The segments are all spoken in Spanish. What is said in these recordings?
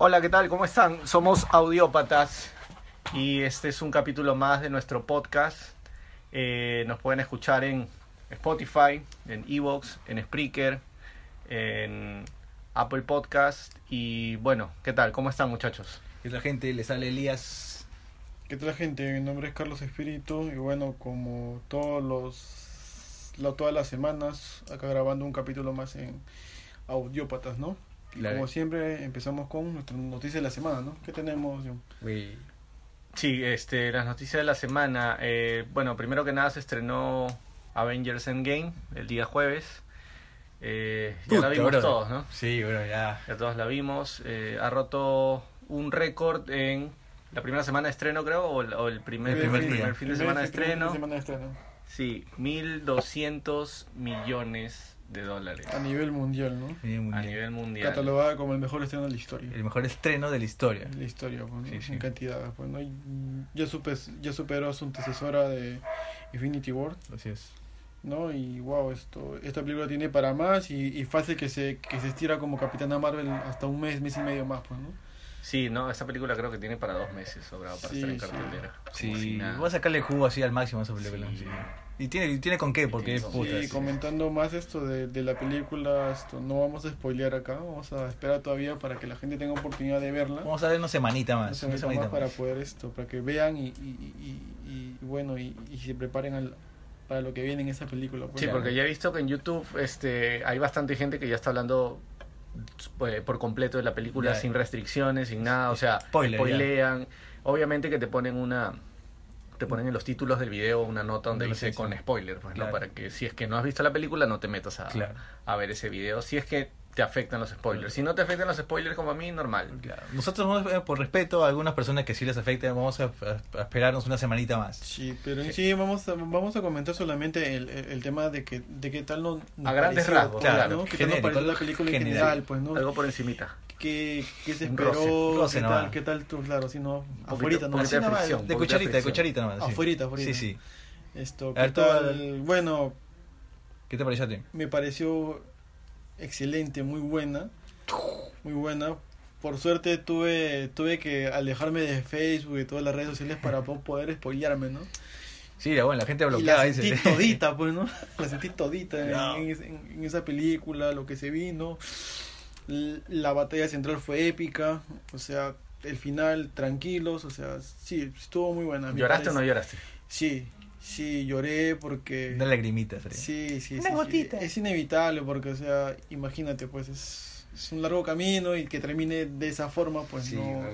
Hola, ¿qué tal? ¿Cómo están? Somos Audiópatas y este es un capítulo más de nuestro podcast. Eh, nos pueden escuchar en Spotify, en Evox, en Spreaker, en Apple Podcast y bueno, ¿qué tal? ¿Cómo están muchachos? ¿Qué tal gente? Les sale Elías. ¿Qué tal gente? Mi nombre es Carlos Espíritu y bueno, como todos los lo- todas las semanas, acá grabando un capítulo más en Audiópatas, ¿no? Y Claro. como siempre empezamos con nuestra noticia de la semana, ¿no? ¿Qué tenemos? John? Sí, este, las noticias de la semana. Eh, bueno, primero que nada se estrenó Avengers Endgame el día jueves. Eh, ya la vimos todos, ¿no? Sí, bueno, ya. Ya todos la vimos. Eh, ha roto un récord en la primera semana de estreno, creo, o el, o el primer, El primer primer día. fin de Primer- semana de estreno. semana de estreno. Sí, 1.200 millones de dólares A nivel mundial, ¿no? A nivel mundial. Catalogada como el mejor estreno de la historia. El mejor estreno de la historia. De la historia, pues, ¿no? Sí, sí. en cantidad. Pues, ¿no? Ya superó a su antecesora de Infinity War. Así es. ¿No? Y wow, esto, esta película tiene para más y, y fácil que se, que se estira como Capitana Marvel hasta un mes, mes y medio más, pues, ¿no? Sí, no, esta película creo que tiene para dos meses sobrado para Sí, estar en sí. cartelera. Sí, nada. voy a sacarle jugo así al máximo a esa película. Sí. sí. Y tiene, y tiene con qué, porque es Sí, puta. sí. comentando más esto de, de la película, esto no vamos a spoilear acá, vamos a esperar todavía para que la gente tenga oportunidad de verla. Vamos a ver una semanita Una más. semanita Una semanita más para más. poder esto, para que vean y, y, y, y- y bueno, y, y se preparen al- para lo que viene en esa película. pues. Sí, porque ya he visto que en YouTube este, hay bastante gente que ya está hablando pues, por completo de la película Ya. sin restricciones, sin nada, o sea, Spoiler, spoilean. Obviamente que te ponen una te ponen en los títulos del video una nota donde dice con spoiler, pues, ¿no? Claro. para que si es que no has visto la película no te metas a, Claro. a ver ese video, si es que te afectan los spoilers. Si no te afectan los spoilers como a mí, normal. Claro. Nosotros, vamos, eh, por respeto a algunas personas que sí les afecta, vamos a, esperarnos una semanita más. Sí, pero en sí vamos a, vamos a comentar solamente el, el, tema de que de qué tal no nos A grandes pareció, rasgos, claro. ¿no? ¿Qué tal nos pareció la película en general. general, pues, ¿no? Algo por encimita. ¿Qué, qué se esperó? roce, roce ¿Qué, tal, ¿Qué tal tú? Claro, si no, poquito- afuerita, ¿no? fricción, de cucharita, de cucharita nomás. sí. Afuerita, afuerita. Sí, sí. Esto, ¿qué tal? al- Bueno, ¿Qué te pareció a ti? me pareció excelente, muy buena. Muy buena. Por suerte tuve tuve que alejarme de Facebook y todas las redes sociales para po- poder spoilearme, ¿no? Sí, la, bueno, la gente Y bloqueada la dice. sentí todita, pues, ¿no? La sentí todita en, No. en en- en esa película, lo que se vino. La batalla central fue épica, o sea, el final tranquilos, o sea, sí, estuvo muy buena. ¿Lloraste o no lloraste? Sí, sí, lloré porque... Una lagrimita, sería. Sí, sí, Una sí, gotita. sí. Es inevitable porque, o sea, imagínate, pues es, es un largo camino y que termine de esa forma, pues Sí, no...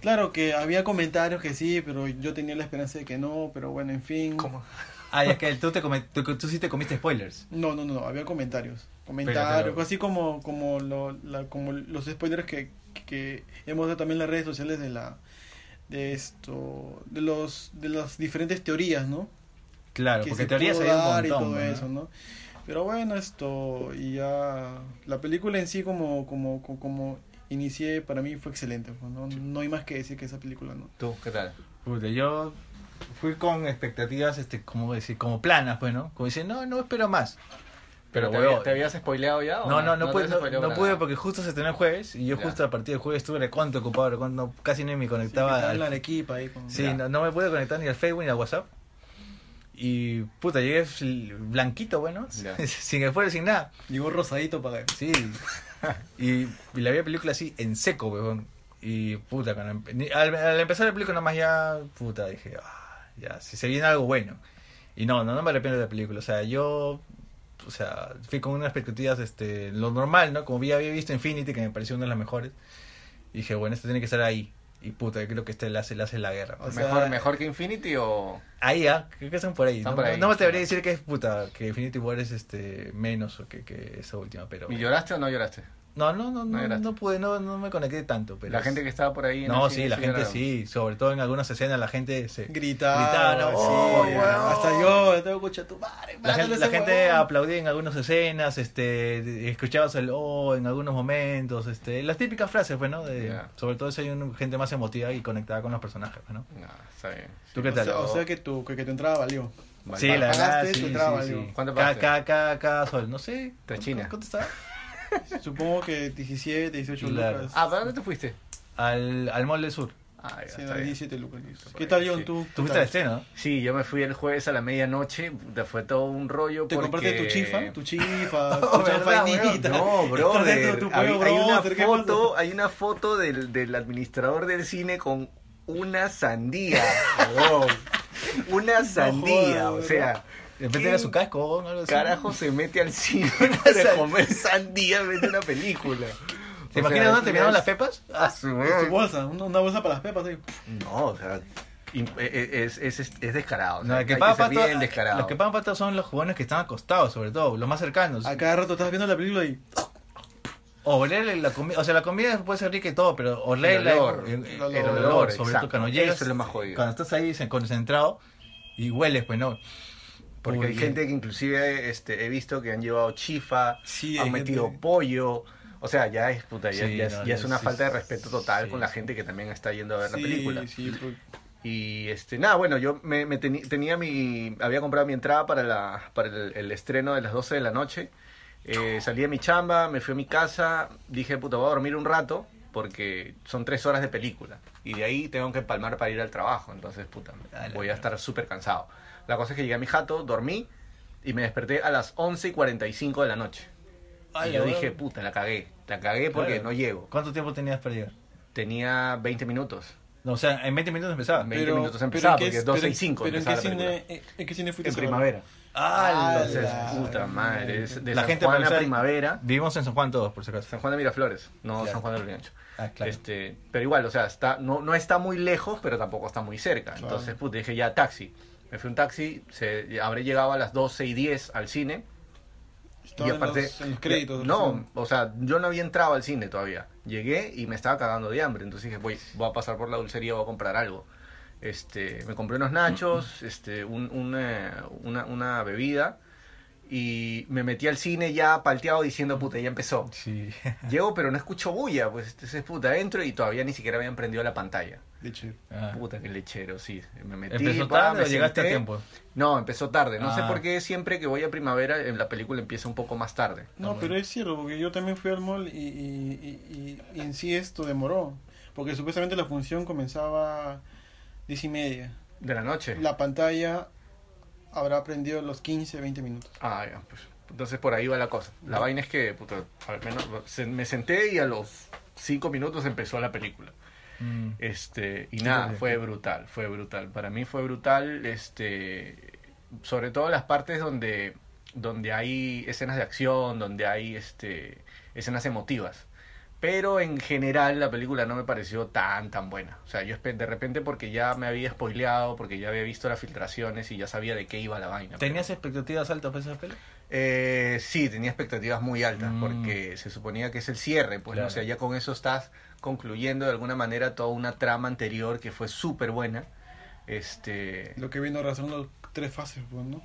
Claro que había comentarios que sí, pero yo tenía la esperanza de que no, pero bueno, en fin. ¿Cómo? Ah, ya que tú, te come- tú, tú sí te comiste spoilers. No, no, no, no, había comentarios. Comentarios, pero- así como como lo, la, como los spoilers que, que hemos dado también en las redes sociales de la de esto de los de las diferentes teorías, ¿no? Claro, que porque se teorías hay un y montón. todo ¿no? eso, ¿no? Pero bueno, esto y ya la película en sí como como como, como inicié para mí fue excelente, pues, ¿no? No hay más que decir que esa película, ¿no? ¿Tú qué tal? Puta, yo fui con expectativas, este, como decir, como planas, pues, ¿no? Como decir, no, no espero más. ¿Pero Pero, te, habías spoileado ya? o No, no, no, te pude, no, no pude porque justo se estrenó el jueves y yo Ya. justo a partir del jueves estuve recontra ocupado, recontra- casi ni me Sí, conectaba. en al- la Arequipa ahí con Sí, no, no me pude conectar ni al Facebook ni al WhatsApp. Y puta, llegué blanquito, bueno, Ya. sin esfuerzo, sin nada. Llegó rosadito para Sí. y, y la vi la película así en seco, weón. Y puta, cuando empe- al, al empezar la película nomás ya, puta, dije, ah, ya, si se viene algo bueno. Y no, no, no me arrepiento de la película. O sea, yo o sea, fui con unas expectativas, este, lo normal, ¿no? Como ya había visto Infinity, que me pareció una de las mejores. Y dije, bueno, este tiene que estar ahí. Y puta, yo creo que este le hace, le hace la guerra. O sea, mejor, mejor que Infinity o. Ahí, ¿ah? Creo que están por ahí. Están no, por ahí. no me atrevería a decir que es puta, que Infinity War es este menos o que, que esa última, pero. ¿Y lloraste o no lloraste? No, no, No no, no, pude, no, no me conecté tanto. Pero la gente que estaba por ahí. en No, el sí, cine la gente sí. Sobre todo en algunas escenas la gente se. Gritaba, Gritaba, ¿no? sí, Oh, hasta yo, tengo escucha tu madre, La gente, la aplaudía en algunas escenas, este, escuchabas el oh en algunos momentos, este, las típicas frases, pues, ¿no? De. Sobre todo si hay un- gente más emotiva y conectada con los personajes, pues, ¿no? No, está bien. ¿Tú qué O tal? sea, o sea que tu, que, que tu entrada valió. Vale, Sí, la verdad, sí, sí. ¿Cuánto cada, pagaste? cada, cada, cada sol, no sé. Tres ¿cuánto- chinas. ¿Cuánto estaba? Supongo que 17, 18 Claro. lucas. Ah, ¿para dónde te fuiste? Al, al Mall del Sur. Ah, ya, Sí, está no, bien. 17 lucas. ¿Qué tal, John? sí. ¿Tú, Tú fuiste al estreno, ¿no? Sí, yo me fui el jueves a la medianoche, fue todo un rollo ¿Te porque... compraste tu chifa? ¿Tu chifa? No, ¿Tu weón? No, bro. Hay, hay una brother, ¿qué foto, hay una foto del, del administrador del cine con una sandía. una sandía, o sea... repente ¿quién era su casco o algo así. Carajo se mete al cine para comer sandía en una película. ¿Te imaginas dónde terminaron las pepas? Ah, su bolsa, una, bolsa para las pepas. ahí. No, o sea, im- e- es, es, es, es descarado. o sea, No, el que hay ser bien descarado. los que pagan pato son los jugones que están acostados, sobre todo, los más cercanos. A cada rato estás viendo la película y... O oler la comida, o sea, la comida puede ser rica y todo, pero oler El olor, el, el el olor, olor, sobre todo cuando llegas, Eso es lo más jodido. cuando estás ahí concentrado y hueles, pues no. Porque hay gente que inclusive este, he visto que han llevado chifa, Sí, han metido gente- pollo. O sea, ya es puta, ya, Sí, ya es, no, ya es ya una sí, falta de respeto total con la gente que también está yendo a ver la película. pues. Y este, nada, bueno, yo me, tenía mi, había comprado mi entrada para la, para el, el estreno de las 12 de la noche. Eh, salí de mi chamba, me fui a mi casa, dije, puta, voy a dormir un rato porque son tres horas de película. Y de ahí tengo que palmar para ir al trabajo. Entonces, puta, A la voy a estar súper cansado. La cosa es que llegué a mi jato, dormí y me desperté a las 11 y 45 de la noche. Ay, y yo dije, puta, la cagué. La cagué porque Claro. no llego. ¿Cuánto tiempo tenías para llegar? Tenía 20 minutos. No, o sea, en 20 minutos empezaba. Me- 20 minutos empezaba, ¿en qué- porque es 12 y pero- 5 ¿Pero en qué, cine, en, qué cine fuiste? En primavera. Ah, Entonces, la puta madre, es de la San gente Juan a primavera. Vivimos en San Juan todos, por si acaso. San Juan de Miraflores, no Claro. San Juan de Lurigancho. Ah, claro. Este, pero igual, o sea, está, no, no está muy lejos, pero tampoco está muy cerca. Claro. Entonces, puta, dije ya taxi. Me fui un taxi, se, habré llegado a las 12 y 10 al cine. Estaba y en aparte, los- en los créditos. no, o sea, yo no había entrado al cine todavía. Llegué y me estaba cagando de hambre. Entonces dije, voy, voy a pasar por la dulcería, voy a comprar algo. Este, me compré unos nachos, este, un- un, eh, una, una bebida. Y me metí al cine ya palteado diciendo, puta, ya empezó. Sí. Llego, pero no escucho bulla, pues entonces puta, entro y todavía ni siquiera habían prendido la pantalla. De hecho. Ah. Puta, qué lechero, sí. Me metí, ¿Empezó pa, tarde me o llegaste a tiempo? No, empezó tarde. No sé Ah. por qué siempre que voy a primavera en la película empieza un poco más tarde. No, pero es cierto, porque yo también fui al mall y, y, y, y- y en sí esto demoró. Porque supuestamente la función comenzaba diez y media. De la noche. La pantalla habrá prendido los 15, 20 minutos. Ah, ya, pues. Entonces por ahí va la cosa. La vaina es que, puta, al menos se- me senté y a los cinco minutos empezó la película. Mm. Este, y nada, fue brutal, fue brutal. Para mí fue brutal, este, sobre todo las partes donde, donde hay escenas de acción, donde hay este, escenas emotivas. Pero en general la película no me pareció tan, tan buena. O sea, yo de repente porque ya me había spoileado, porque ya había visto las filtraciones y ya sabía de qué iba la vaina. ¿Tenías expectativas altas para esa peli? Eh, sí, tenía expectativas muy altas Mm. porque se suponía que es el cierre, pues, o sea, ya con eso estás concluyendo de alguna manera toda una trama anterior que fue súper buena. Este, Lo que vino arrastrando tres fases, pues, ¿no?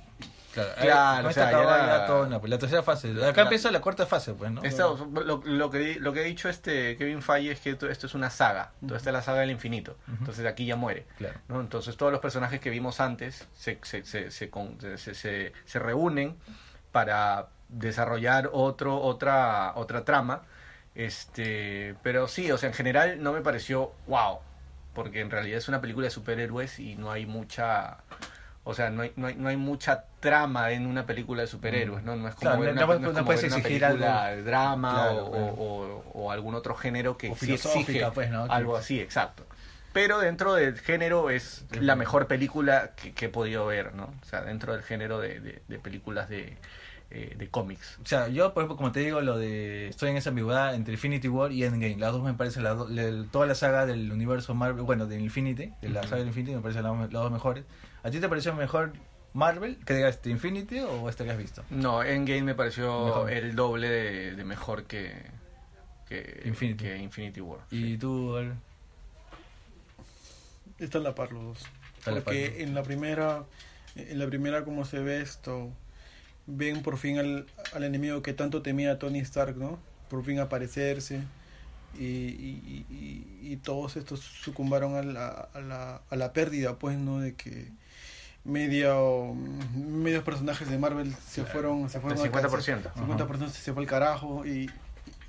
Claro, Claro, o sea, ya ya todo, pues, la tercera fase. Acá empieza la cuarta fase, pues, ¿no? esta- lo, lo que, lo que ha dicho este Kevin Feige es que esto, esto es una saga, entonces esta es la saga del infinito, entonces aquí ya muere. Claro. ¿no? Entonces todos los personajes que vimos antes se, se, se, se, con- se- se- se reúnen para desarrollar otro, otra, otra trama. Este, pero sí, o sea, en general no me pareció wow, porque en realidad es una película de superhéroes y no hay mucha, o sea, no hay, no hay, no hay mucha trama en una película de superhéroes, ¿no? No es como Claro, ver no- una, no no es no como puedes ver una exigir película algo. de drama Claro, o, claro. o- o algún otro género que O sí filosófica, exige pues, ¿no? algo así, exacto. Pero dentro del género es la mejor película que, que he podido ver, ¿no? O sea, dentro del género de, de- de películas de eh, de cómics. O sea, yo, por ejemplo, como te digo, lo de. Estoy en esa ambigüedad entre Infinity War y Endgame. Las dos me parecen. Las do- le- toda la saga del universo Marvel. Bueno, de Infinity. De la saga de Infinity me parecen las, las dos mejores. ¿A ti te pareció mejor Marvel que digas este Infinity o este que has visto? No, Endgame me pareció Mejor. el doble de, de mejor que, que, Infinity. que Infinity War. ¿Y sí. tú, Al? Están a la par los dos. Está a la Porque par. en la primera, en la primera como se ve esto, ven por fin al, al enemigo que tanto temía Tony Stark, ¿no? Por fin aparecerse y, y, y, y todos estos sucumbaron a la, a la, a la pérdida, pues, ¿no? De que medio, medios personajes de Marvel se Claro. fueron, se fueron El al ca- 50%. 50% se fue al carajo y,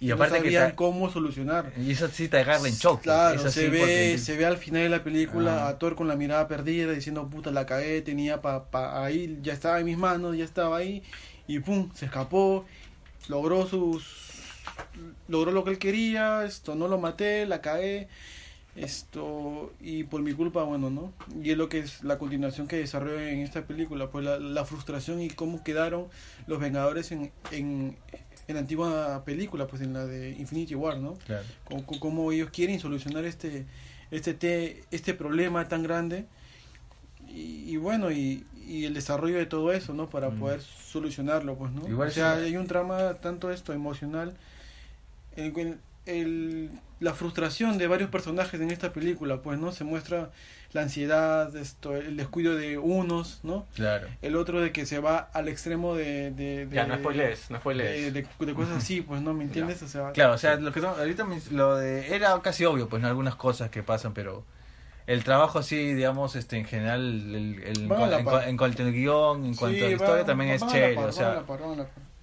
Y no aparte que sabían cómo solucionar. Y eso sí te agarra en shock. Claro, se ve, porque- se ve al final de la película Ah. a Thor con la mirada perdida diciendo puta la cagué, tenía pa, pa ahí, ya estaba en mis manos, ya estaba ahí y pum, se escapó, logró sus logró lo que él quería, esto no lo maté, la cagué, esto y por mi culpa, bueno, ¿no? Y es lo que es la continuación que desarrolla en esta película, pues la, la frustración y cómo quedaron los Vengadores en, en, en la antigua película, pues en la de Infinity War, ¿no? Claro. cómo, cómo ellos quieren solucionar este este te- este problema tan grande y, y bueno y, y el desarrollo de todo eso no para Mm. poder solucionarlo pues no Igual o sea sí. hay un trama tanto esto emocional el, el- la frustración de varios personajes en esta película pues no se muestra la ansiedad esto el descuido de unos no Claro. el otro de que se va al extremo de, de, de Ya, no spoilees, no de, spoilees. de- de cosas así pues no me entiendes o sea Claro, o sea, lo que son- ahorita me- lo de era casi obvio, pues, ¿no? algunas cosas que pasan, pero el trabajo así, digamos, este, en general, el, en, cuanto al guion, en cuanto a la Sí, historia, va- también va- es van a la chévere, par, o sea, van a la par,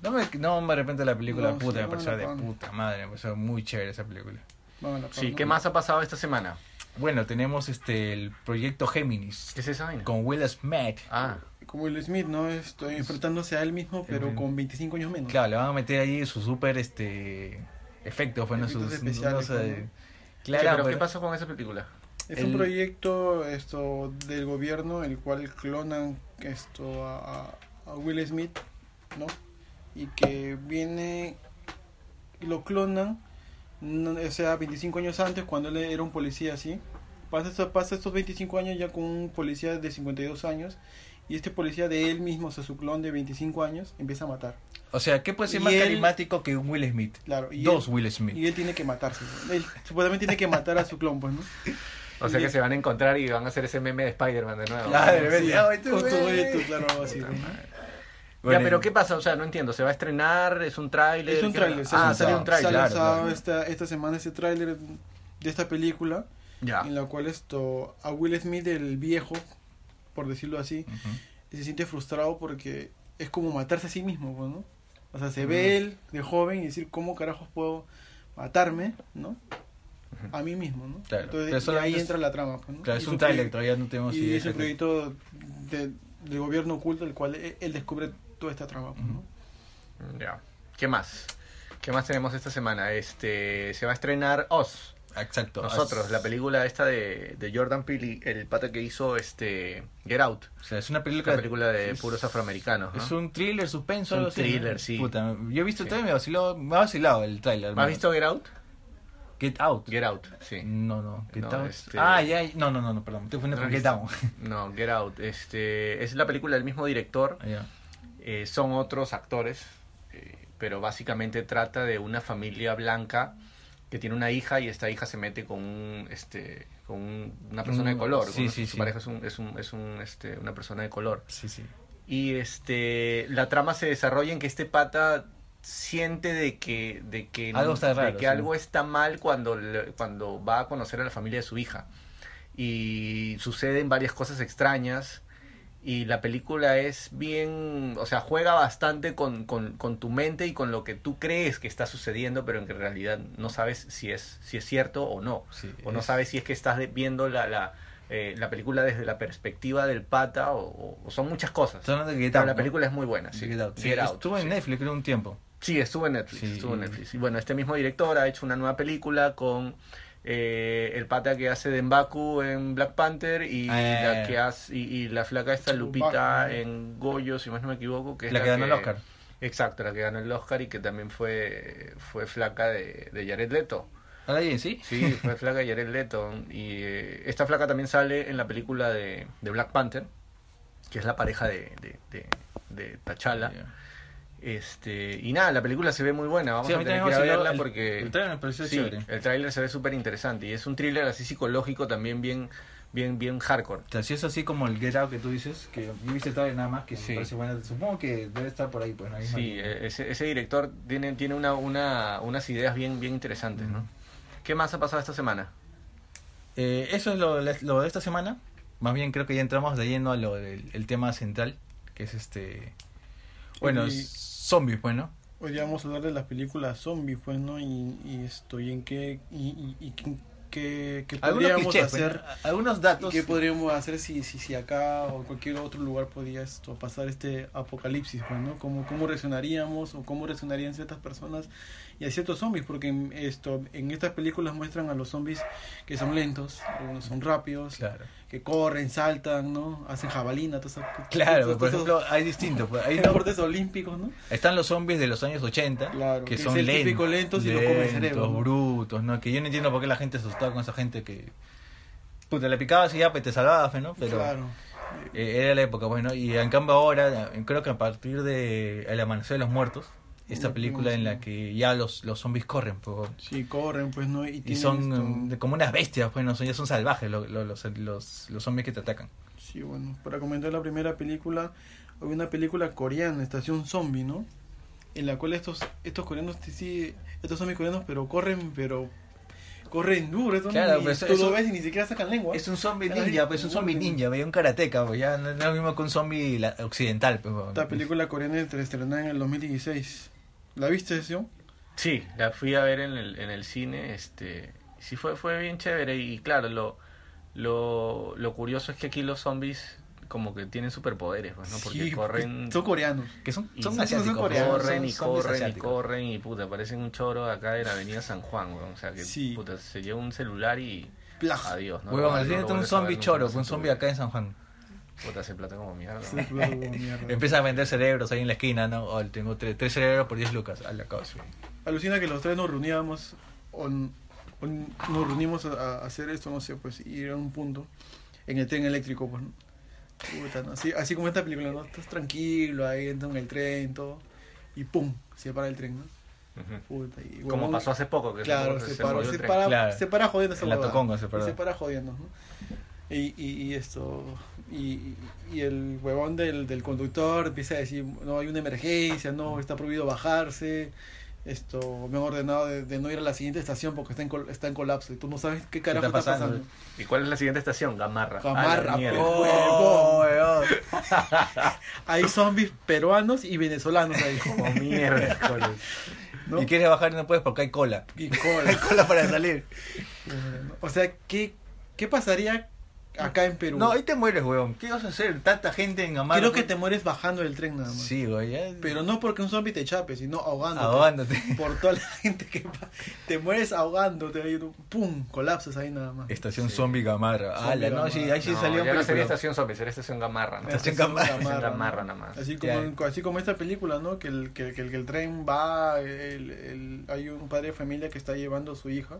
la par. no me, no de repente la película No, puta, sí, me pareció de puta madre, me pareció muy chévere esa película. Sí, ¿no? ¿qué más ha pasado esta semana? Bueno, tenemos este el proyecto Géminis ¿Qué es esa vaina? con Will Smith. Ah, Como Will Smith, ¿no? Estoy enfrentándose a él mismo, pero con 25 años menos. Claro, le van a meter ahí su super este efectos, bueno, Efectos sus especiales, no sé, ¿no? Claro, pero ¿qué pasó con esa película? Es El- un proyecto esto del gobierno, el cual clonan esto a Will Smith, ¿no? Y que viene y lo clonan, no- o sea, 25 años antes, cuando él era un policía así. Pasa, esto- pasa estos 25 años ya con un policía de 52 años. Y este policía de él mismo, o sea, su clon de 25 años, empieza a matar. O sea, ¿qué puede ser Y más él- carismático que un Will Smith? Claro, y Dos él- Will Smith. Y él tiene que matarse. Él supuestamente tiene que matar a su clon, pues, ¿no? O sea que se van a encontrar y van a hacer ese meme de Spider-Man de nuevo. Claro, de repente, Sí, "Ay, tú, con todo güey". esto, claro, así. Ya, pero ¿qué pasa? O sea, no entiendo. ¿Se va a estrenar? ¿Es un tráiler? Es un ¿Qué- tráiler. Ah, salió un tráiler. Claro, claro. esta, esta semana este tráiler de esta película, Ya. en la cual esto a Will Smith, el viejo, por decirlo así, se siente frustrado porque es como matarse a sí mismo, pues, ¿no? O sea, se ve él de joven y decir, ¿cómo carajos puedo matarme, ¿no? A mí mismo, ¿no? Claro, Entonces, y ahí entra la trama, pues, ¿no? Claro, es un tráiler, todavía no tenemos Y idea es un proyecto de, del gobierno oculto, el cual él, él descubre toda esta trama, pues, ¿no? Ya. ¿Qué más? ¿Qué más tenemos esta semana? Este, se va a estrenar Oz. Exacto. Nosotros, es- la película esta de, de Jordan Peele, el pata que hizo este Get Out, O sea, es una la película. película de es- puros afroamericanos. ¿no? Es un thriller, suspenso, Es un algo así, ¿no? thriller, sí. Puta, yo he visto Sí. todo y me vaciló, me ha vacilado el tráiler. ¿Has hermano. visto Get Out? Get Out? Get Out, sí. No, no. Get No, Out. este- Ah, ya, no, no, no, no, perdón. Te ¿No has Get? Out. No, Get Out. Este, es la película del mismo director. Ah, ya. Eh, son otros actores, eh, pero básicamente trata de una familia blanca que tiene una hija y esta hija se mete con un, este, con un- una persona de Mm, color. sí, sí, Su sí. pareja es un, es un, es un, este, una persona de color. Sí, sí. Y este, la trama se desarrolla en que este pata siente de que, de que, Algo está de que algo está mal cuando, cuando va a conocer a la familia de su hija. Y suceden varias cosas extrañas. Y la película es bien, o sea, juega bastante con, con, con tu mente y con lo que tú crees que está sucediendo, pero en que en realidad no sabes si es, si es cierto o no. Sí, O no es- sabes si es que estás viendo la, la, eh, la película desde la perspectiva del pata o, son muchas cosas. Hablando de Pero Out, la ¿no? película es muy buena, sí. Get Out. Get Out, estuvo en. Netflix, creo, un tiempo. Sí, estuvo en Netflix, Sí, estuvo en Netflix. Y bueno, este mismo director ha hecho una nueva película con eh, el pata que hace de Mbaku en Black Panther y Ah, la que hace y, y la flaca esta. Lupita en Goyo, si más no me equivoco, que es la que ganó el Oscar. Exacto, la que ganó el Oscar y que también fue, fue flaca de, de Jared Leto. ¿Ahora bien, sí? Sí, fue flaca de Jared Leto. Y eh, esta flaca también sale en la película de, de Black Panther, que es la pareja de, de, de, de T'Challa. Este, y nada, la película se ve muy buena. Vamos Sí, a a tener que ir a verla el- porque. el trailer me pareció sí, chévere. El tráiler se ve súper interesante. Y es un thriller así psicológico también bien, bien, bien hardcore. O sea, si es así como el Get Out que tú dices, que yo viste tal nada más, que Sí. me parece buena, supongo que debe estar por ahí, pues, en la misma Sí, eh, ese, ese director tiene, tiene una, una, unas ideas bien, bien interesantes, ¿no? ¿Qué más ha pasado esta semana? Eh, eso es lo, lo de esta semana. Más bien creo que ya entramos de lleno a lo del el tema central, que es este... Bueno, Y- zombies, pues, ¿no? Hoy vamos a hablar de las películas zombies, pues, ¿no? Y, y esto, y en qué, y, y, y qué, qué, podríamos clichés, pues, hacer, ¿no? algunos datos. qué podríamos hacer si, si, si acá o cualquier otro lugar podía esto pasar este apocalipsis, pues, ¿no? ¿Cómo, cómo reaccionaríamos o cómo reaccionarían ciertas personas y a ciertos zombies? Porque en, esto, en estas películas muestran a los zombies que son lentos, algunos son rápidos, Claro. Que corren, saltan, ¿no? Hacen jabalina, todas esas Claro, todos por ejemplo, hay distintos. Pues, hay deportes olímpicos, ¿no? Están los zombies de los años 80, Claro, que que son es el lentos, lentos y lo come el cerebro, ¿no? brutos, ¿no? Que yo no entiendo por qué la gente se asustaba con esa gente que... Puta, le picabas y ya, pues te salvabas, pues, ¿no? Pero Claro. eh, era la época, bueno. Y en cambio ahora, creo que a partir de El Amanecer de los Muertos, esta película en la que ya los, los zombies corren, pues, Sí, corren, pues, ¿no? Y, son esto- de- como unas bestias, pues, ¿no? Son, ya son salvajes lo- lo- los, los, los zombies que te atacan. Sí, bueno, para comentar la primera película, hay una película coreana, Estación Zombie, ¿no? En la cual estos estos coreanos, sí, estos zombies coreanos, pero corren, pero corren duro, estos Claro, ni- pues, tú lo ves y ni siquiera sacan lengua. Es un zombie ninja, pues es un zombie ninja, veía un karateca, pues ya no es lo mismo que un zombie occidental, pues. Esta película coreana se estrenó en el 2016. ¿La viste, Sio? Sí, la fui a ver en el, en el cine, este, sí fue, fue bien chévere y claro, lo, lo, lo curioso es que aquí los zombies como que tienen superpoderes, pues, ¿no? Porque Sí, corren... Son coreanos. Que son, y son son- asiáticos, son coreanos, corren y corren y asiáticos. corren y puta, parecen un choro acá de la avenida San Juan, weón. o sea que Sí. puta, se lleva un celular y Plaj. adiós, ¿no? Huevón, No al está un zombie choro, un zombie acá en San Juan. Puta, se plata como mierda. Como mierda. Empieza a vender cerebros ahí en la esquina, ¿no? O tengo tres, tres cerebros por 10 lucas. A la causa. Alucina que los tres nos reuníamos o, n- o n- nos reunimos a, a hacer esto, no sé, pues ir a un punto en el tren eléctrico, pues. ¿no? Puta, ¿no? Así, así como esta película, ¿no? Estás tranquilo ahí en el tren, todo, y pum, se para el tren, ¿no? Puta, y, Como huevón, pasó hace poco, que Claro, se, se, el se, para, Claro. se para jodiendo esa En la. Toconga se paró. Se para jodiendo, ¿no? Y, y, y esto, y, y el huevón del, del conductor empieza a decir, no, hay una emergencia, no, está prohibido bajarse, esto, me han ordenado de, de no ir a la siguiente estación porque está en, col- está en colapso y tú no sabes qué carajo está está pasando? pasando. ¿Y cuál es la siguiente estación? Gamarra. Gamarra. Oh, weón. Hay zombies peruanos y venezolanos ahí. Como mierda. ¿no? Y quieres bajar y no puedes porque hay cola. Y cola. Hay cola para salir. O sea, ¿qué, qué pasaría acá en Perú? No, ahí te mueres, weón. ¿Qué vas a hacer? Tanta gente en Gamarra. Creo que te mueres bajando del tren nada más. Sí, güey. Pero no porque un zombie te chape, sino ahogándote. Ahogándote. Por toda la gente que va- te mueres ahogándote, ahí, pum, colapsas ahí nada más. Estación Sí. Zombie Gamarra. Zombie Ala, no, sí, ahí sí no, salió ya no sería estación zombie, sería estación Gamarra. ¿no? Estación Gamarra. Estación Gamarra nada más. Así como, así como esta película, ¿no? Que el, que, que el, que el tren va, el, el- hay un padre de familia que está llevando a su hija,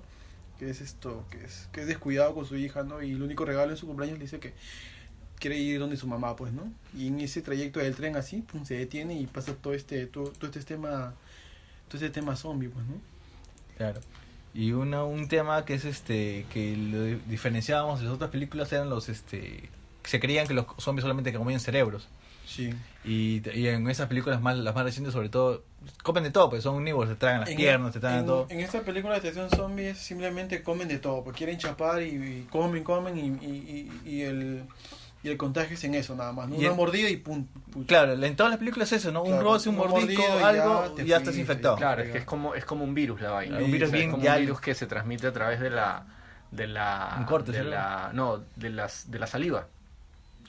que es esto, que es, que es descuidado con su hija, ¿no? Y el único regalo en su cumpleaños le dice que quiere ir donde su mamá, pues, ¿no? Y en ese trayecto del tren así, pum, se detiene y pasa todo este, todo, todo este tema, todo este tema zombie, pues, ¿no? Claro. Y una, un tema que es este que lo di- diferenciábamos de las otras películas eran los este se creían que los zombies solamente comían cerebros. Sí. Y, y en esas películas más las más recientes sobre todo comen de todo, pues son omnívoros, se tragan las En- piernas, se tragan en, todo. en esta película de Estación Zombies simplemente comen de todo, porque quieren chapar y, y comen, comen y, y, y- y el, y el contagio es en eso nada más. ¿no? Y Una mordida y pum. pucha. Claro, en todas las películas es eso, ¿no? Claro, un roce, un un mordisco, mordido y ya algo, te ya estás infectado. Claro, es que es como, es como un virus la vaina. Un virus O sea, bien es como ya- un virus que se transmite a través de la de la Un corte, de ¿sí? la no, de las de la saliva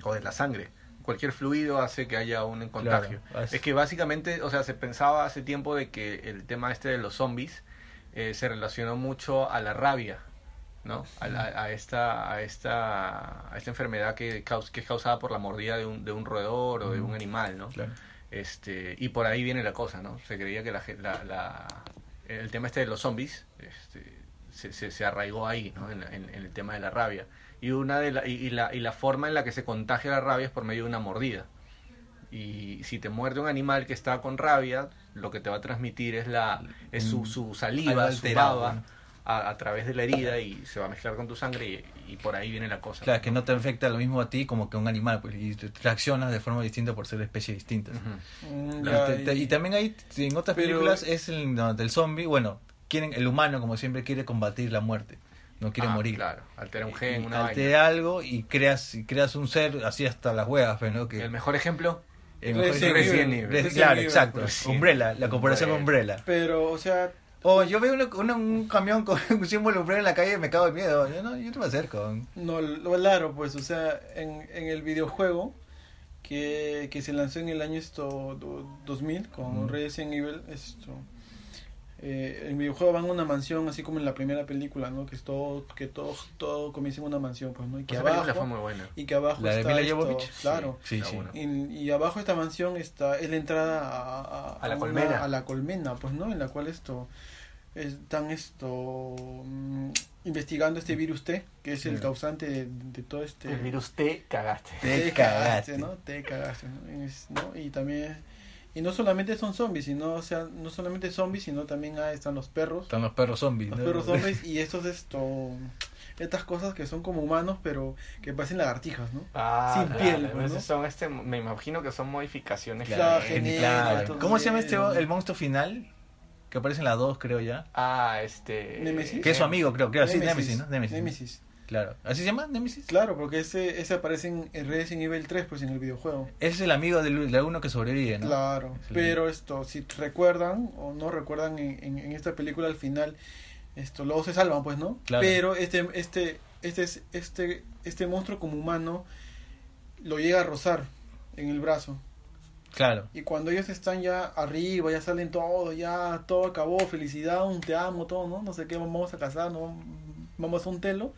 o de la sangre. Cualquier fluido hace que haya un contagio. Claro, es- Es que básicamente, o sea, se pensaba hace tiempo de que el tema este de los zombies eh, se relacionó mucho a la rabia, ¿no? A, la- a esta a esta a esta enfermedad que, caus- que es causada por la mordida de un, de un roedor o de un animal, ¿no? Claro. Este, y por ahí viene la cosa, ¿no? Se creía que la, la, la- el tema este de los zombies este, se, se, se arraigó ahí, ¿no? En, en- en el tema de la rabia. Y, una de la, y, y la, y la forma en la que se contagia la rabia es por medio de una mordida. Y si te muerde un animal que está con rabia, lo que te va a transmitir es la es su, su Algo saliva, su alterado, baba, ¿no? a, a través de la herida y se va a mezclar con tu sangre y, y por ahí viene la cosa. Claro, que no te afecta lo mismo a ti como que a un animal, pues, y te reaccionas de forma distinta por ser de especies distintas. Mm, Y ya, te- te- y también hay, en otras Pero- películas, es el, no, del zombie, bueno, quieren, el humano como siempre quiere combatir la muerte, no quiere Ah, morir. Claro, altera un gen, una altera algo y creas, y creas un ser así hasta las huevas, pues, ¿no? vaina. Que, El mejor ejemplo, el mejor Resident ejemplo- Evil. Resident claro, Evil. exacto. Resident Umbrella, la comparación con Umbrella. Umbrella. Pero, o sea, O yo veo uno- uno- un camión con un símbolo Umbrella en la calle y me cago de miedo. Yo no, yo no me acerco. no, lo claro, pues, o sea, en, en el videojuego que, que se lanzó en el año esto do- 2000 con Mm. Resident Evil, esto, eh, el videojuego va en una mansión, así como en la primera película, ¿no? Que es todo, que todo, todo comienza en una mansión, pues, ¿no? Y que película abajo, fue muy buena. y que abajo ¿La de está Mila esto, Jovovich? claro. Sí, sí. Y, y abajo de esta mansión está es la entrada a, a- A la una- colmena. a la colmena, pues, ¿no? En la cual esto están esto mm, investigando este virus T, que es el Sí. causante de, de todo este El virus te cagaste. Te cagaste. ¿no? Te cagaste, ¿no? Es- ¿no? Y también y no solamente son zombies, sino o sea, no solamente zombies, sino también ah, están los perros, Están los perros zombies. los ¿no? perros zombies y estos esto estas cosas que son como humanos, pero que parecen lagartijas, ¿no? Ah, Sin claro, piel, esos ¿no? son este, me imagino que son modificaciones. Claro, genial. Claro. entonces- ¿Cómo se llama este el monstruo final? Que aparece en la 2, creo ya. Ah, este. Némesis. Que es su amigo, creo. creo sí, Némesis, Nemesis, ¿no? Nemesis. Némesis. Claro. ¿Así se llama? ¿Nemesis? Claro, porque ese, ese aparece en en Resident Evil 3, pues en el videojuego. Ese es el amigo del, del uno que sobrevive, ¿no? Claro, Es pero esto, si recuerdan o no recuerdan en, en, en esta película al final, esto luego se salvan, pues, ¿no? Claro. Pero este, este, este, es- este, este monstruo como humano lo llega a rozar en el brazo. Claro. Y cuando ellos están ya arriba, ya salen todo, ya todo acabó, felicidad, un te amo, todo, ¿no? No sé qué, vamos a casar, ¿no? Vamos a un telo.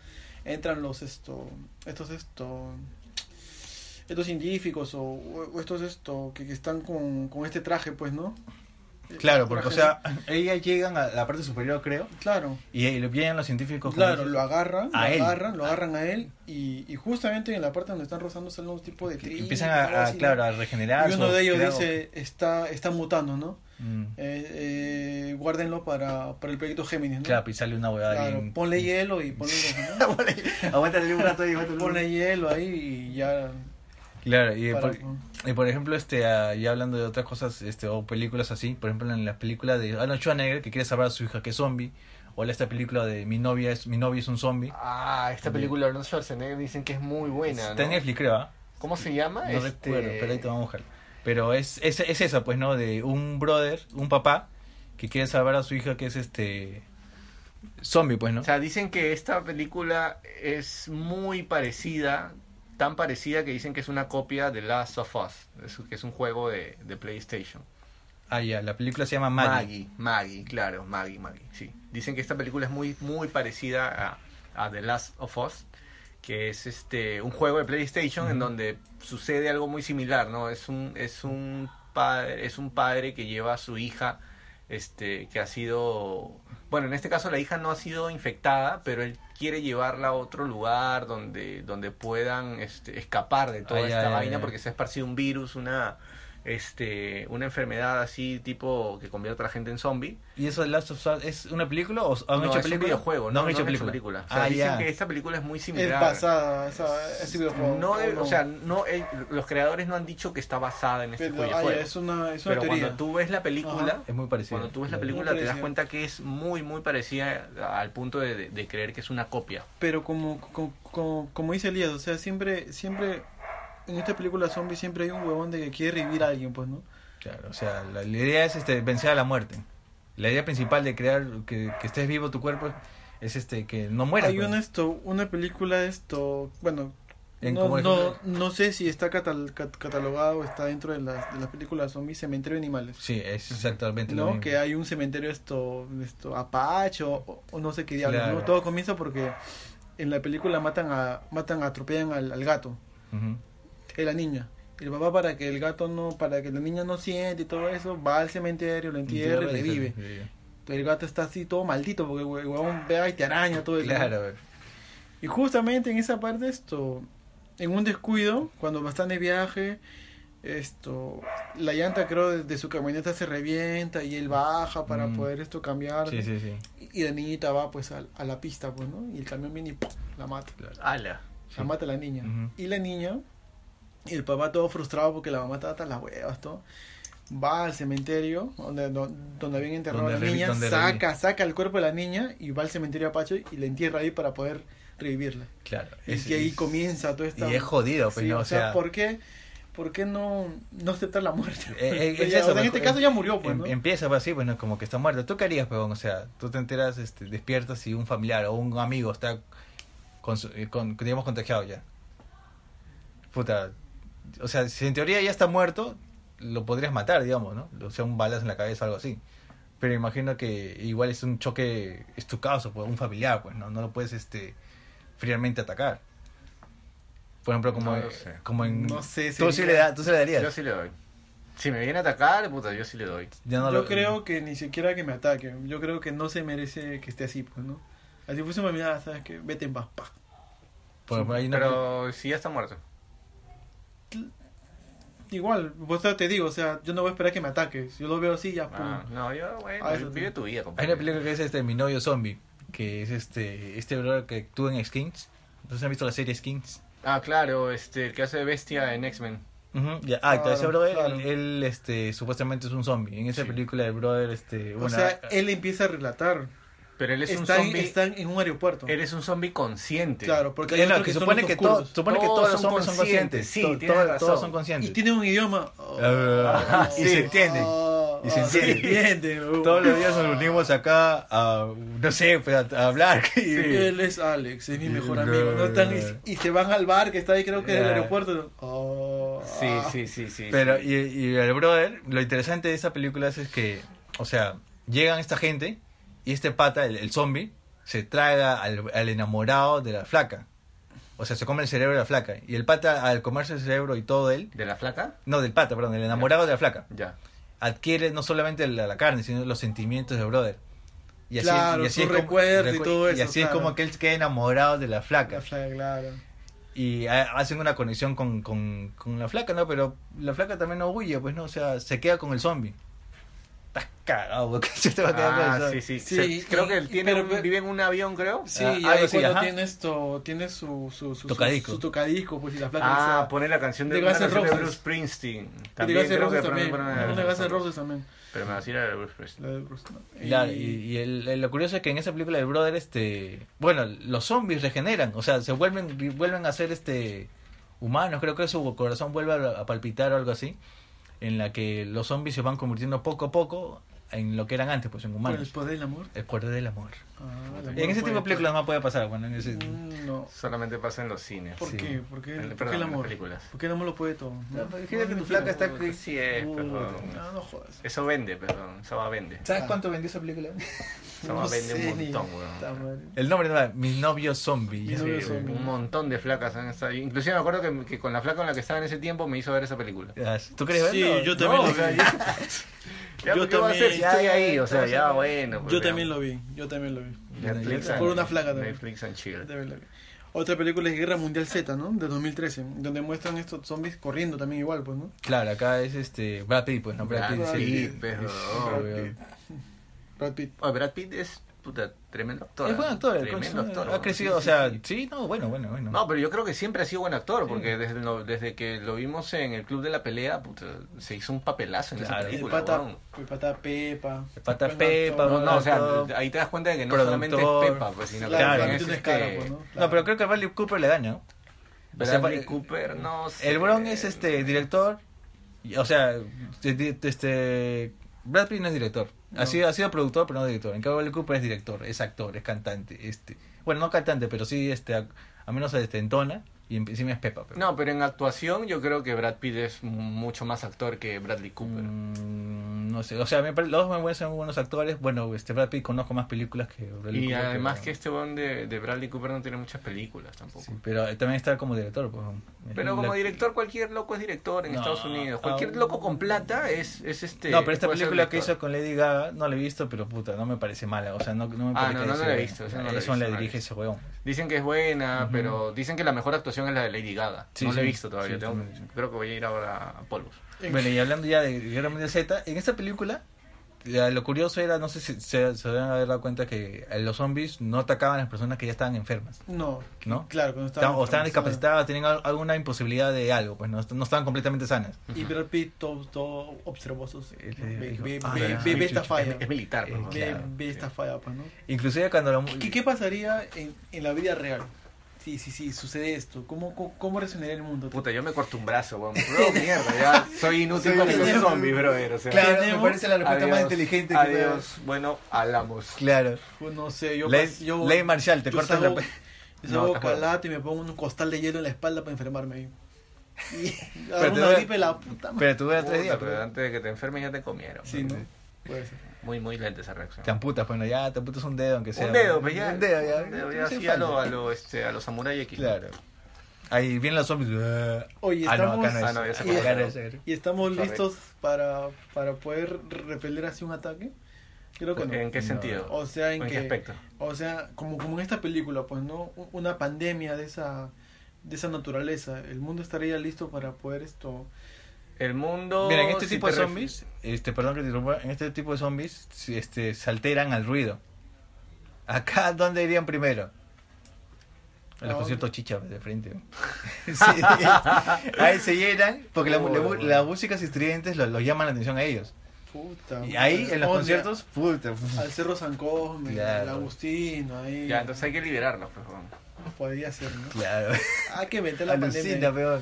Entran los, esto, estos, esto, estos científicos o, o estos, esto, que, que están con, con este traje, pues, ¿no? Claro, porque, o sea, ellas llegan a la parte superior, creo, Claro, y, y vienen los científicos. claro, lo agarran, A lo él. agarran, lo agarran a él y, y justamente en la parte donde están rozando salen un tipo de tripas, empiezan a, a, regenerar. Y uno de ellos dice, está, está mutando, ¿no? Mm. Eh, eh, guárdenlo para, para el proyecto Géminis, ¿no? Claro, sale una huevada Claro, bien- ponle hielo y ponle, ¿no? Aguántale un rato ahí, ponle hielo ahí y ya. Claro, y para- por, y por ejemplo, este, ah, ya hablando de otras cosas, este, o películas así, por ejemplo, en la película de Arnold Schwarzenegger, que quiere salvar a su hija que es zombie, o la- esta película de Mi novia es, mi novio es un zombie, Ah, esta película de Arnold Schwarzenegger dicen que es muy buena. está ¿no? en Netflix, creo, ¿ah? ¿Cómo se llama? No Este- recuerdo, pero ahí te vamos a buscar. Pero es, es, es esa, pues, ¿no? De un brother, un papá, que quiere salvar a su hija que es este zombie, pues, ¿no? O sea, dicen que esta película es muy parecida, tan parecida que dicen que es una copia de Last of Us, es- que es un juego de, de PlayStation. Ah, ya, la película se llama Maggie. Maggie, Maggie, claro, Maggie, Maggie, sí. Dicen que esta película es muy, muy parecida a, a The Last of Us, que es este un juego de PlayStation en donde sucede algo muy similar, ¿no? Es un, es un padre, es un padre que lleva a su hija, este, que ha sido, bueno, en este caso la hija no ha sido infectada, pero él quiere llevarla a otro lugar donde, donde puedan este, escapar de toda ya, esta vaina, porque se ha esparcido un virus, una este una enfermedad así tipo que convierte a la gente en zombie ¿Y eso de Last of Us es una película o han no, hecho es un película? videojuego no, no, han hecho no película. O sea, ah, dicen ya. que esta película es muy Es similar basada esa, ese videojuego. no, de- no? o sea no eh, los creadores no han dicho que está basada en este Pero, ah, videojuego ya, es una, es una pero teoría. cuando tú ves la película Ajá. Es muy parecido. cuando tú ves la película te das parecida. cuenta que es muy muy parecida al punto de, de- de creer que es una copia Pero como, como, como, como dice Elías, o sea, siempre, siempre, en esta película zombie siempre hay un huevón de que quiere revivir a alguien, pues, ¿no? Claro, o sea, la, la idea es este, vencer a la muerte. La idea principal de crear que, que estés vivo tu cuerpo es este que no mueras. hay pues. una, esto, una película, esto, bueno, En no, no, no sé si está catal- cat- catalogado o está dentro de las, de las películas zombies, Cementerio de Animales. Sí, es exactamente lo ¿no? mismo. Que hay un cementerio esto, esto Apache o, o no sé qué diablos, Claro. ¿no? Todo comienza porque en la película matan a, matan, atropellan al, al gato, Ujú. Es la niña. El papá para que el gato no, para que la niña no siente y todo eso, va al cementerio, lo entierra y revive. Pero el gato está así todo maldito porque el huevón ve y te araña todo el Claro, güey. Y justamente en esa parte esto, en un descuido, cuando están de viaje, esto, la llanta creo de, de su camioneta se revienta y él baja para Mm. poder esto cambiar. Sí, sí, sí. Y la niñita va pues a, a la pista, pues, ¿no? Y el camión viene y ¡pum! la mata. Ala. La mata la niña. Ujú. Y la niña, y el papá todo frustrado porque la mamá estaba hasta las huevas, todo. Va al cementerio donde, do- donde habían enterrado a la niña, saca, saca el cuerpo de la niña y va al cementerio Apache y la entierra ahí para poder revivirla. Claro. Y Es- que ahí es- comienza todo esta... Y es jodido, pues, Sí, ¿no? o sea, sea, ¿por qué, por qué no, no aceptar la muerte? Eh, eh, es Ya, eso, o sea, en pues, este caso em- ya murió, pues, em- ¿no? Empieza pues, así, pues, ¿no? como que está muerto. ¿Tú qué harías, peón? O sea, tú te enteras, este, despiertas y un familiar o un amigo está, con, eh, con, digamos, contagiado ya. Puta. O sea, si en teoría ya está muerto, lo podrías matar, digamos, ¿no? O sea, un balazo en la cabeza o algo así. Pero imagino que igual es un choque, es tu caso, pues, un familiar, pues, ¿no? No lo puedes, este, fríamente atacar. Por ejemplo, como, No lo sé. como en... No sé, Tú sí, le da- tú se le darías. Yo sí le doy. Si me viene a atacar, puta, yo sí le doy. Ya no Yo lo- creo que ni siquiera que me ataque. Yo creo que no se merece que esté así, pues, ¿no? Así fuese una mirada, ¿sabes qué? Vete en paz, pa. Pero si ya está muerto. Igual, pues te digo, o sea, yo no voy a esperar que me ataques. Yo lo veo así, ya, pum. Ah, no, yo, bueno, Ah, eso vive sí. tu vida, Hay compadre. una película que es este Mi novio zombie, que es este este brother que actúa en Skins. ¿Entonces han visto la serie Skins? Ah, claro, este, el que hace bestia en X-Men. Ujú, ya, ah, Claro, ese brother, claro. él, él, este, supuestamente es un zombie. En esa Sí. película el brother, este, o sea, él empieza a relatar. Pero él es un zombie. están en un aeropuerto. Él es un zombie consciente. Claro, porque hay no, que supone que, todo- supone que Todos todos los son conscientes, conscientes. sí, To- tienes todos- razón. todos son Y conscientes. tiene un idioma. Oh, Ah, y sí. se entiende. oh, Y se oh, entiende. entiende, oh. Todos los días nos unimos acá a, no sé, pues, a, a hablar. Y- Él es Alex, es mi mejor amigo. ¿no? Están- no. y, y se van al bar que está ahí, creo que es el aeropuerto. Oh, Sí, ah. sí, sí, sí. Pero, sí. y, y el brother, lo interesante de esa película es, es que, o sea, llegan esta gente y este pata, el, el zombie, se traga al, al enamorado de la flaca. O sea, se come el cerebro de la flaca. Y el pata, al comerse el cerebro y todo él, ¿De la flaca? no, del pata, perdón, el enamorado de la flaca, Ya. adquiere no solamente la, la carne, sino los sentimientos del brother. Y Claro, y sus es como- recuerdos y así es como que él se queda enamorado de la flaca La flaca, claro. y ha- hacen una conexión con, con, con la flaca, ¿no? Pero la flaca también no huye, pues, ¿no? O sea, se queda con el zombie. Estás cagado, porque se te va a quedar Ah, zombie. sí, sí. Sí, Se- creo y- que él tiene pero- un- vive en un avión, creo. Sí, Ah, y ahí así, cuando ajá. tiene esto, tiene su, su, su, su- Tocadisco. su tocadisco, pues y la flaca Ah, esa- pone la canción de, de Guns de. Bruce Springsteen. y de También Guns N' creo que Roses también, de Guns Roses también. Pero me va a decir la de Bruce Springsteen. La de Bruce, ¿no? Claro, y, y el- el- lo curioso es que en esa película del brother, este, bueno, los zombies regeneran, o sea, se vuelven, vuelven a ser este humanos, creo que su corazón vuelve a, a palpitar o algo así, en la que los zombies se van convirtiendo poco a poco en lo que eran antes, pues en ¿Por el humanos. poder del amor? El poder del amor. Ah, el En ese tipo de películas no puede pasar, bueno, en ese... Mm, No. Solamente pasa en los cines. ¿Por Sí. qué? ¿Por qué, En- ¿por qué el amor? películas. ¿Por qué el amor lo puede todo? No, pero imagínate tu flaca está- Puta, Sí es, Uh, perdón. no, no jodas. Eso vende, perdón. Eso va a vende. ¿Sabes cuánto vendió esa película? Eso va a vende sé un montón, weón. El nombre no Mi novio zombie. Mi novio sé. zombie. Un montón de flacas han estado. Inclusive me acuerdo que, que con la flaca con la que estaba en ese tiempo me hizo ver esa película. Ya, ¿Tú crees Sí, verlo? yo también No, lo o sea, vi. Ya, Yo ¿qué va a hacer si también- estoy ya, ahí? O sea, ya, bueno. pues, Yo también lo vi, yo también lo vi. Netflix Por una flaca también. Netflix and chill. Yo también lo vi. Otra película es Guerra Mundial Z, ¿no? De 2013, donde muestran estos zombies corriendo también igual, pues, ¿no? Claro, acá es este Brad Pitt, pues, no Brad Pitt. Brad. Pitt, pero- Es- Brad Brad Pitt. Oh, Brad Pitt es puta, tremendo actor. Es buen actor, el Tremendo coche, actor. ha crecido, Sí, o sí, sea, sí. sí, no, bueno, bueno, bueno. No, pero yo creo que siempre ha sido buen actor, porque desde, lo- desde que lo vimos en el Club de la Pelea, puta, se hizo un papelazo en Claro. esa El película. pata, weón. el pata Pepa. El pata Pepa, actor. No, no, o sea, actor, ahí te das cuenta de que no productor. solamente es Pepa, pues, sino que Claro, Claro, tú es tienes cara, este... pues, ¿no? No, pero creo que a Bradley Cooper le gana, ¿no? O sea, Bradley Cooper, no sé. El Bron es este director, y- o sea, este Brad Pitt no es director. Ha sido ha sido productor, pero no director. En cambio Bradley Cooper es director, es actor, es cantante, este. Bueno, no cantante, pero sí este a, a menos este entona Y encima es Pepa. pero- No, pero en actuación yo creo que Brad Pitt es mucho más actor que Bradley Cooper. Mm, no sé, o sea, me los dos me parecen muy buenos actores. Bueno, este Brad Pitt conozco más películas que Bradley y Cooper, además pero- que este one de, de Bradley Cooper no tiene muchas películas tampoco. Sí, pero también está como director. Pues, Pero como La- director, cualquier loco es director en No, Estados Unidos. Cualquier aún- loco con plata es, es este. No, pero esta película que hizo con Lady Gaga no la he visto, pero puta, no me parece mala. O sea, no, no me Ah, parece no, que no, no la he visto, no la he Eso visto, la no la he dirige ese huevón. Dicen que es buena, pero dicen que la mejor actuación es la de Lady Gaga. Sí, no la he visto todavía. Sí, tengo- creo que voy a ir ahora a Polvos. Bueno, y hablando ya de Guerra Mundial Z, en esta película, lo curioso era, no sé si se, se deben haber dado cuenta que eh, los zombies no atacaban a las personas que ya estaban enfermas, No, ¿no? claro, cuando Estaban- estaban o estaban discapacitadas, tenían al- alguna imposibilidad de algo, pues no, no estaban completamente sanas. Y Brad Pitt todo, todo dijo, ve, ah, ve- esta Es- falla. Es, militar, Eh. Ve, esta falla, pues, ¿no? Inclusive cuando lo... ¿Qué, qué pasaría en, en la vida real? Sí, sí, sí, sucede esto. ¿Cómo, cómo, cómo reaccionaría el mundo? Puta, yo me corto un brazo, weón. Bro, mierda, ya soy inútil Soy para los inútil. zombies, brother. O sea, Claro, Tenemos- me parece la respuesta más adiós, inteligente que Adiós, bueno, hablamos. Claro. Pues no sé, yo, Ley, yo, ley marcial, te cortas la... yo No, salgo te jodas. calate y me pongo un costal de hielo en la espalda para enfermarme. Y Pero una dura- gripe la puta madre. Pero tú duras tres días, pero antes de que te enfermes ya te comieron. Sí, ¿no? Puede ser. Muy, muy lenta esa reacción. te amputas, bueno, ya te amputas un dedo, aunque sea. un dedo, pues ya. Un dedo, ya. Un dedo, ya, así a lo, a lo, este, a los Samurai X. Claro. Ahí vienen los zombies. Oye, Ah, no, estamos, acá no es. Ah, no, ya se y, es. y estamos listos para, para poder repeler así un ataque. Creo que no. ¿En qué sentido? O sea, en ¿En qué aspecto? o sea, como, como en esta película, pues no, una pandemia de esa, de esa naturaleza. El mundo estaría listo para poder esto. El mundo. Mira, en este si tipo de ref- zombies, este, perdón que te interrumpa, en este tipo de zombies si, este, se alteran al ruido. Acá, ¿dónde irían primero? A los ¿A conciertos chicha de frente. Sí, ahí se llenan, porque la, la- Oh, las músicas estridentes los, los llaman la atención a ellos. Puta. Y ahí, en los conciertos, puta. Al Cerro San Cosme, Claro. al Agustino, ahí. Ya, entonces hay que liberarlos, pues. Podría ser, ¿no? Claro. Hay que meter la Alucina, pandemia. peor.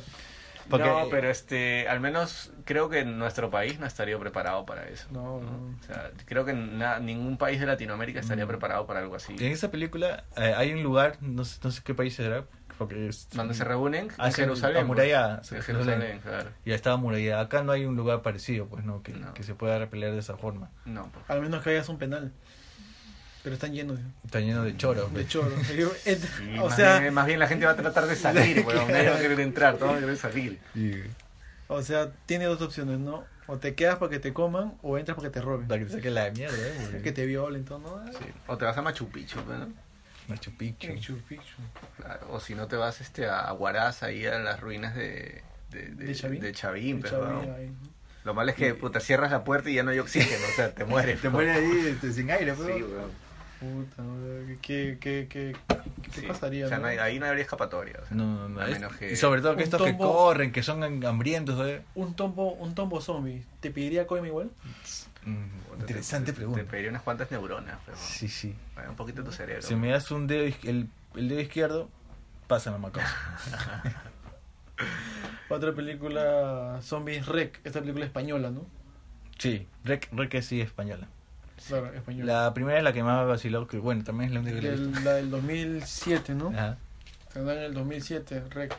Porque, no, pero este, al menos creo que nuestro país no estaría preparado para eso. No, no. O sea, creo que na- ningún país de Latinoamérica estaría Mm. preparado para algo así. En esa película eh, hay un lugar, no sé, no sé qué país será, porque es, Donde se reúnen en Jerusalén. pues. amurallada, En Jerusalén. Jerusalén, claro. ya estaba murallada. Acá no hay un lugar parecido, pues, ¿no? Que, No. que se pueda repeler de esa forma. No, pues. Al menos que hayas un penal. Pero están llenos de, Está lleno de choros. de choros. Sí, o más, sea, bien, más bien la gente va a tratar de salir, weón. Nadie va a querer entrar, todos van a querer salir. o sea, tiene dos opciones, ¿no? O te quedas para que te coman o entras para que te roben. Para que te saquen la mierda, ¿eh? Que te violen, todo, ¿no? Sí. O te vas a Machu Picchu, pues, ¿no? Machu Picchu. Picchu, Picchu. Claro. O si no te vas este, a Huaraz, ahí a las ruinas de... De, de, ¿De Chavín? de Chavín, pues, Chavín, weón. ahí, ¿no? Lo malo es que puta, cierras la puerta y ya no hay oxígeno, o sea, te mueres. Te ponen ahí este, sin aire, Sí, pero. weón. Puta. ¿qué, qué, qué, qué Sí. pasaría? O sea, no? no hay- ahí no habría escapatoria. o sea. No, no, no. A es- menos que- Y sobre todo que estos que corren, que son hambrientos, ¿eh? Un tombo, un tombo zombie, ¿te pediría coima igual? Mm, interesante te, pregunta. Te pediría unas cuantas neuronas, pero Sí, sí. bueno, un poquito de tu cerebro. Si me das un dedo, el, el dedo izquierdo, pásame Macao. Otra película, Zombies Rec, esta película española, ¿no? Sí, Rec, Rec es sí española. Claro. La primera es la que más vaciló, que bueno, también es la única que le la del 2007, ¿no? Ajá. Se en el 2007, Rec.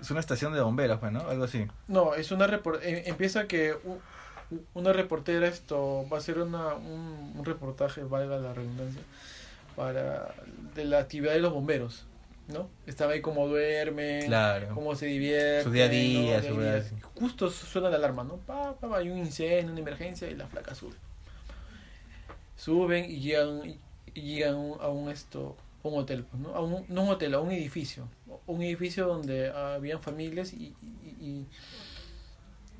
Es una estación de bomberos, pues, ¿no? Algo así. No, es una repor- eh, empieza que una reportera esto va a hacer una, un, un reportaje, valga la redundancia, para de la actividad de los bomberos, ¿no? Están ahí como duermen, Claro. cómo se divierten, Su día a día, ¿no? su Día. Justo suena la alarma, ¿no? Pa, pa, pa, hay un incendio, una emergencia y la flaca sube. Suben y llegan, y llegan a un, esto, un hotel, pues, ¿no? A un, no un hotel, a un edificio. Un edificio donde habían familias y, y,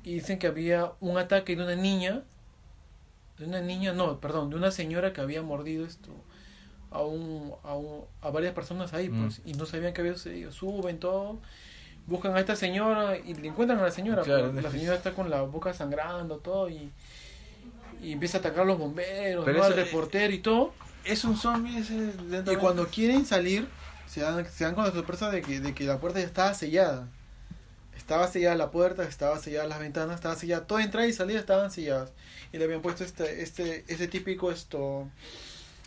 y- dicen que había un ataque de una niña, de una niña, no, perdón, de una señora que había mordido esto a un, a, un, a varias personas ahí, Mm. pues, y no sabían qué había sucedido. Suben todo, buscan a esta señora y le encuentran a la señora. Claro, pues, la señora está con la boca sangrando, todo, y, y empieza a atacar a los bomberos, ¿no? al eso- reportero y todo. Es un zombie ese dentro Y de- cuando quieren salir, se dan, se dan con la sorpresa de que, de que la puerta ya estaba sellada. Estaba sellada la puerta, estaba sellada las ventanas, estaba sellada. Toda entrada y salida estaban selladas. Y le habían puesto este, este, este típico esto.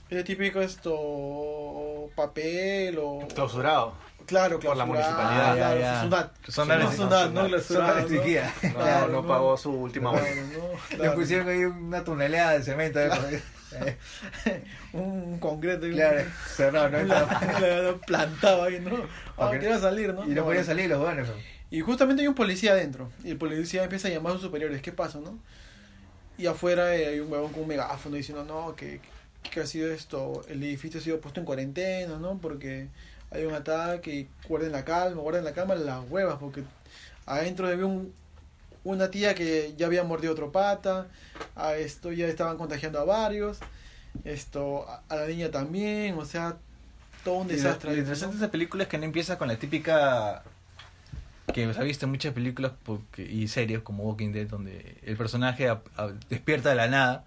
Este típico esto. papel o. Clausurado. Claro, Por la municipalidad, claro, ya, ya. Sunat. Sunat, no. Sunat, no, ¿no? No, Claro, no no. pagó su última Claro, hora. no, Le claro. pusieron ahí una tonelada de cemento. ¿eh? un concreto y claro, cerrado, ¿no? Claro, plantado ahí, ¿no? Ah, Ok. que iba a salir, ¿no? Y no podían salir los buenos. Y justamente hay un policía adentro. Y el policía empieza a llamar a sus superiores. ¿Qué pasa, no? Y afuera eh, hay un huevón con un megáfono diciendo, no, que, que ha sido esto. El edificio ha sido puesto en cuarentena, ¿no? Porque hay un ataque y guarden la calma, guarden la calma las huevas. Porque adentro había un, una tía que ya había mordido otro pata. A esto ya estaban contagiando a varios. Esto, a, a la niña también. O sea, todo un lo- desastre. Lo interesante de esta película es que no empieza con la típica que se ha visto en muchas películas porque- y series como Walking Dead donde el personaje a- a- despierta de la nada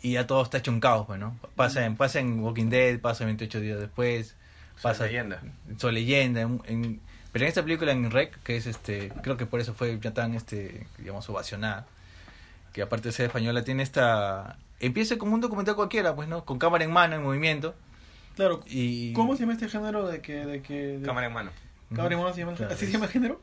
y ya todo está hecho un caos, pues, ¿no? Pasa en, pasa en Walking Dead, pasa 28 días después, pasa Soy leyenda. Soy leyenda, en- en- pero en esta película en Rec, que es este, creo que por eso fue ya tan este, digamos, ovacionada, que aparte de ser española tiene esta empieza como un documental cualquiera, pues, ¿no? Con cámara en mano en movimiento Claro. y ¿Cómo se llama este género de que... De que de- Cámara en mano. Cámara en mano se llama Claro. ¿Así se llama el género?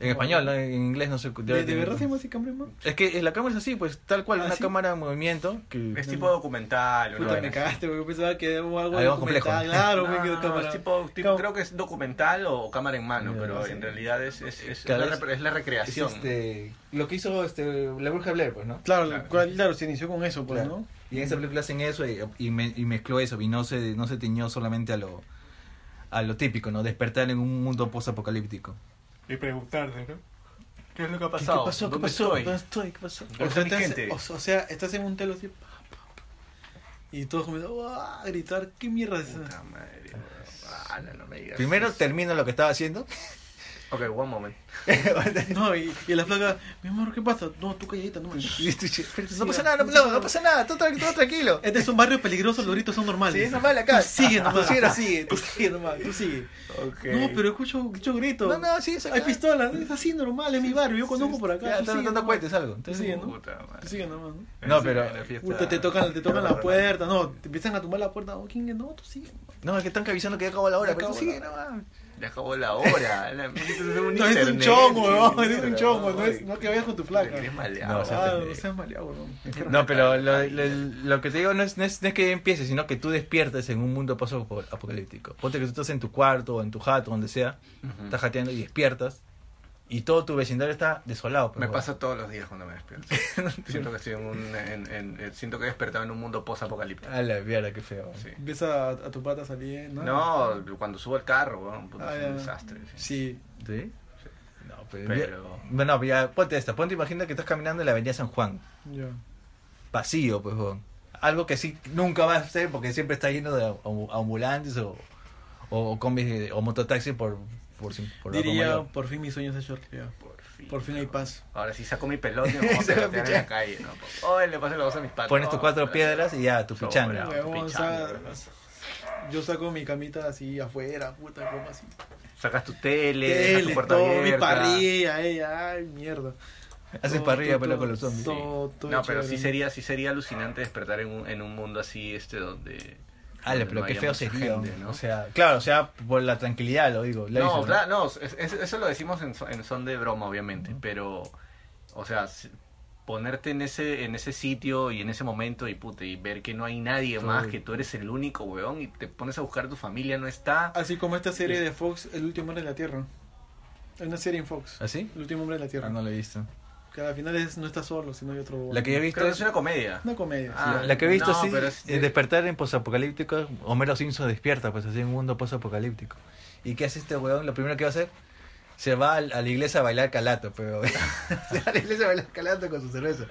En español, ¿no? en inglés no sé. ¿De, de verdad se llama así cámara en mano? Es que la cámara es así, pues tal cual, ¿Ah, una sí? cámara en movimiento. Que, Es tipo documental. Puta, ¿no? me cagaste, porque pensaba que era algo, Algo complejo. documental. Claro, me No, quedo no, cámara. es tipo, tipo- creo que es documental o cámara en mano, Ya, pero sí. en realidad es, es, es, Claro, la, es- la recreación. este, lo que hizo este, la bruja Blair, pues, ¿no? Claro, Claro. claro, claro, se inició con eso, pues, Claro. ¿no? Y en esa película hacen eso y, y, me- y mezcló eso y no se, no se tiñó solamente a lo, a lo típico, ¿no? Despertar en un mundo post-apocalíptico. Y preguntarte, ¿no? ¿Qué es lo que ha ¿Qué, pasado? pasó? ¿Qué ¿Dónde pasó? estoy? ¿Dónde estoy? ¿Qué pasó? O ¿Dónde sea, estás, gente? o, o sea, estás en un telo así, pa, pa, pa, y todos comienzan a gritar, ¿qué mierda es esa? Puta madre, weón. No, no me digas Primero eso. termino lo que estaba haciendo. Ok, one moment. No, y, y la flaca, mi amor, ¿qué pasa? No, tú calladita, no me... No pasa nada, no, no, no pasa nada, todo, tra- todo tranquilo. Este es un barrio peligroso, los gritos son normales. Sí, es normal acá. Tú sigue nomás, Tú sigue, tú sigue, tú sigue nomás, tú sigue. Ok. No, pero escucho, escucho gritos. No, no, sí, es acá. Hay pistolas, es así normal, es mi barrio, yo conozco por acá. Ya, tú no, te cuentes algo. Tú sigue, ¿no? Tú sigue nomás, ¿no? No, pero- te tocan, te tocan la puerta, no, te empiezan a tumbar la puerta, no, ¿quién es? No, tú sigue. No, es que están avisando que ya acabó la hora, pero tú sigue nomás. Ya acabó la hora. La- es un No, es un chongo, es un no es no que vayas con tu flaca. Eres maleado. No, o sea, Ah, no seas maleado. No, pero lo, lo, lo que te digo no es, no, es, no es que empieces, sino que tú despiertes en un mundo post-apocalíptico. Ponte que tú estás en tu cuarto o en tu jato, donde sea, estás jateando y despiertas y todo tu vecindario está desolado. pues, Me pasa todos los días cuando me despierto. siento que estoy en un, en, en- en- siento que he despertado en un mundo post-apocalíptico. A la mierda, qué feo. Sí. Ves a, a tu pata salir, ¿no? No, cuando subo al carro, weón, puta, Ah, es un desastre. sí. Sí. ¿Sí? No, pero... Pero- Bueno, ya, ponte esta. Ponte, imagina que estás caminando en la avenida San Juan. Ya. Vacío, pues, weón. Algo que sí nunca va a ser porque siempre está lleno de ambu- ambulantes o, o, combis de- o mototaxi por, por, por Diría, por fin mis sueños se hecho realidad. Por fin. Por fin hay paz. Ahora sí saco mi pelota y me vamos a en la calle, ¿no? Hoy le paso la voz a mis patos. Pones tus cuatro piedras y ya, tu pichanga. Yo saco mi camita así afuera, puta, como así. Sacas tu tele, dejas tu Tele, puerta todo, mi parrilla, eh, ay, mierda. Haces parrilla todo, con los zombies. todo, todo No, pero sí sería, sí sería alucinante despertar en un, en un mundo así, este, donde... Ale, donde pero no qué feo sería. gente, ¿no? O sea, claro, o sea, por la tranquilidad lo digo. lo no, dices, claro, no, es- es- eso lo decimos en, son- en son de broma, obviamente, pero, o sea, ponerte en ese en ese sitio y en ese momento y puta, y ver que no hay nadie más, que tú eres el único, weón, y te pones a buscar a tu familia, no está. Así como esta serie de Fox, El último hombre en la Tierra. Hay una serie en Fox. ¿Así? El último hombre en la Tierra. Ah, no lo he visto. Que al final es, no está solo, sino hay otro. La que yo he visto Creo que es una comedia. Una comedia. Ah, la que he visto no, sí, es- es despertar en posapocalíptico, Homero Simpson despierta, pues así en un mundo posapocalíptico. ¿Y qué hace este weón? Lo primero que va a hacer, se va a la iglesia a bailar calato, pero se va a la iglesia a bailar calato con su cerveza.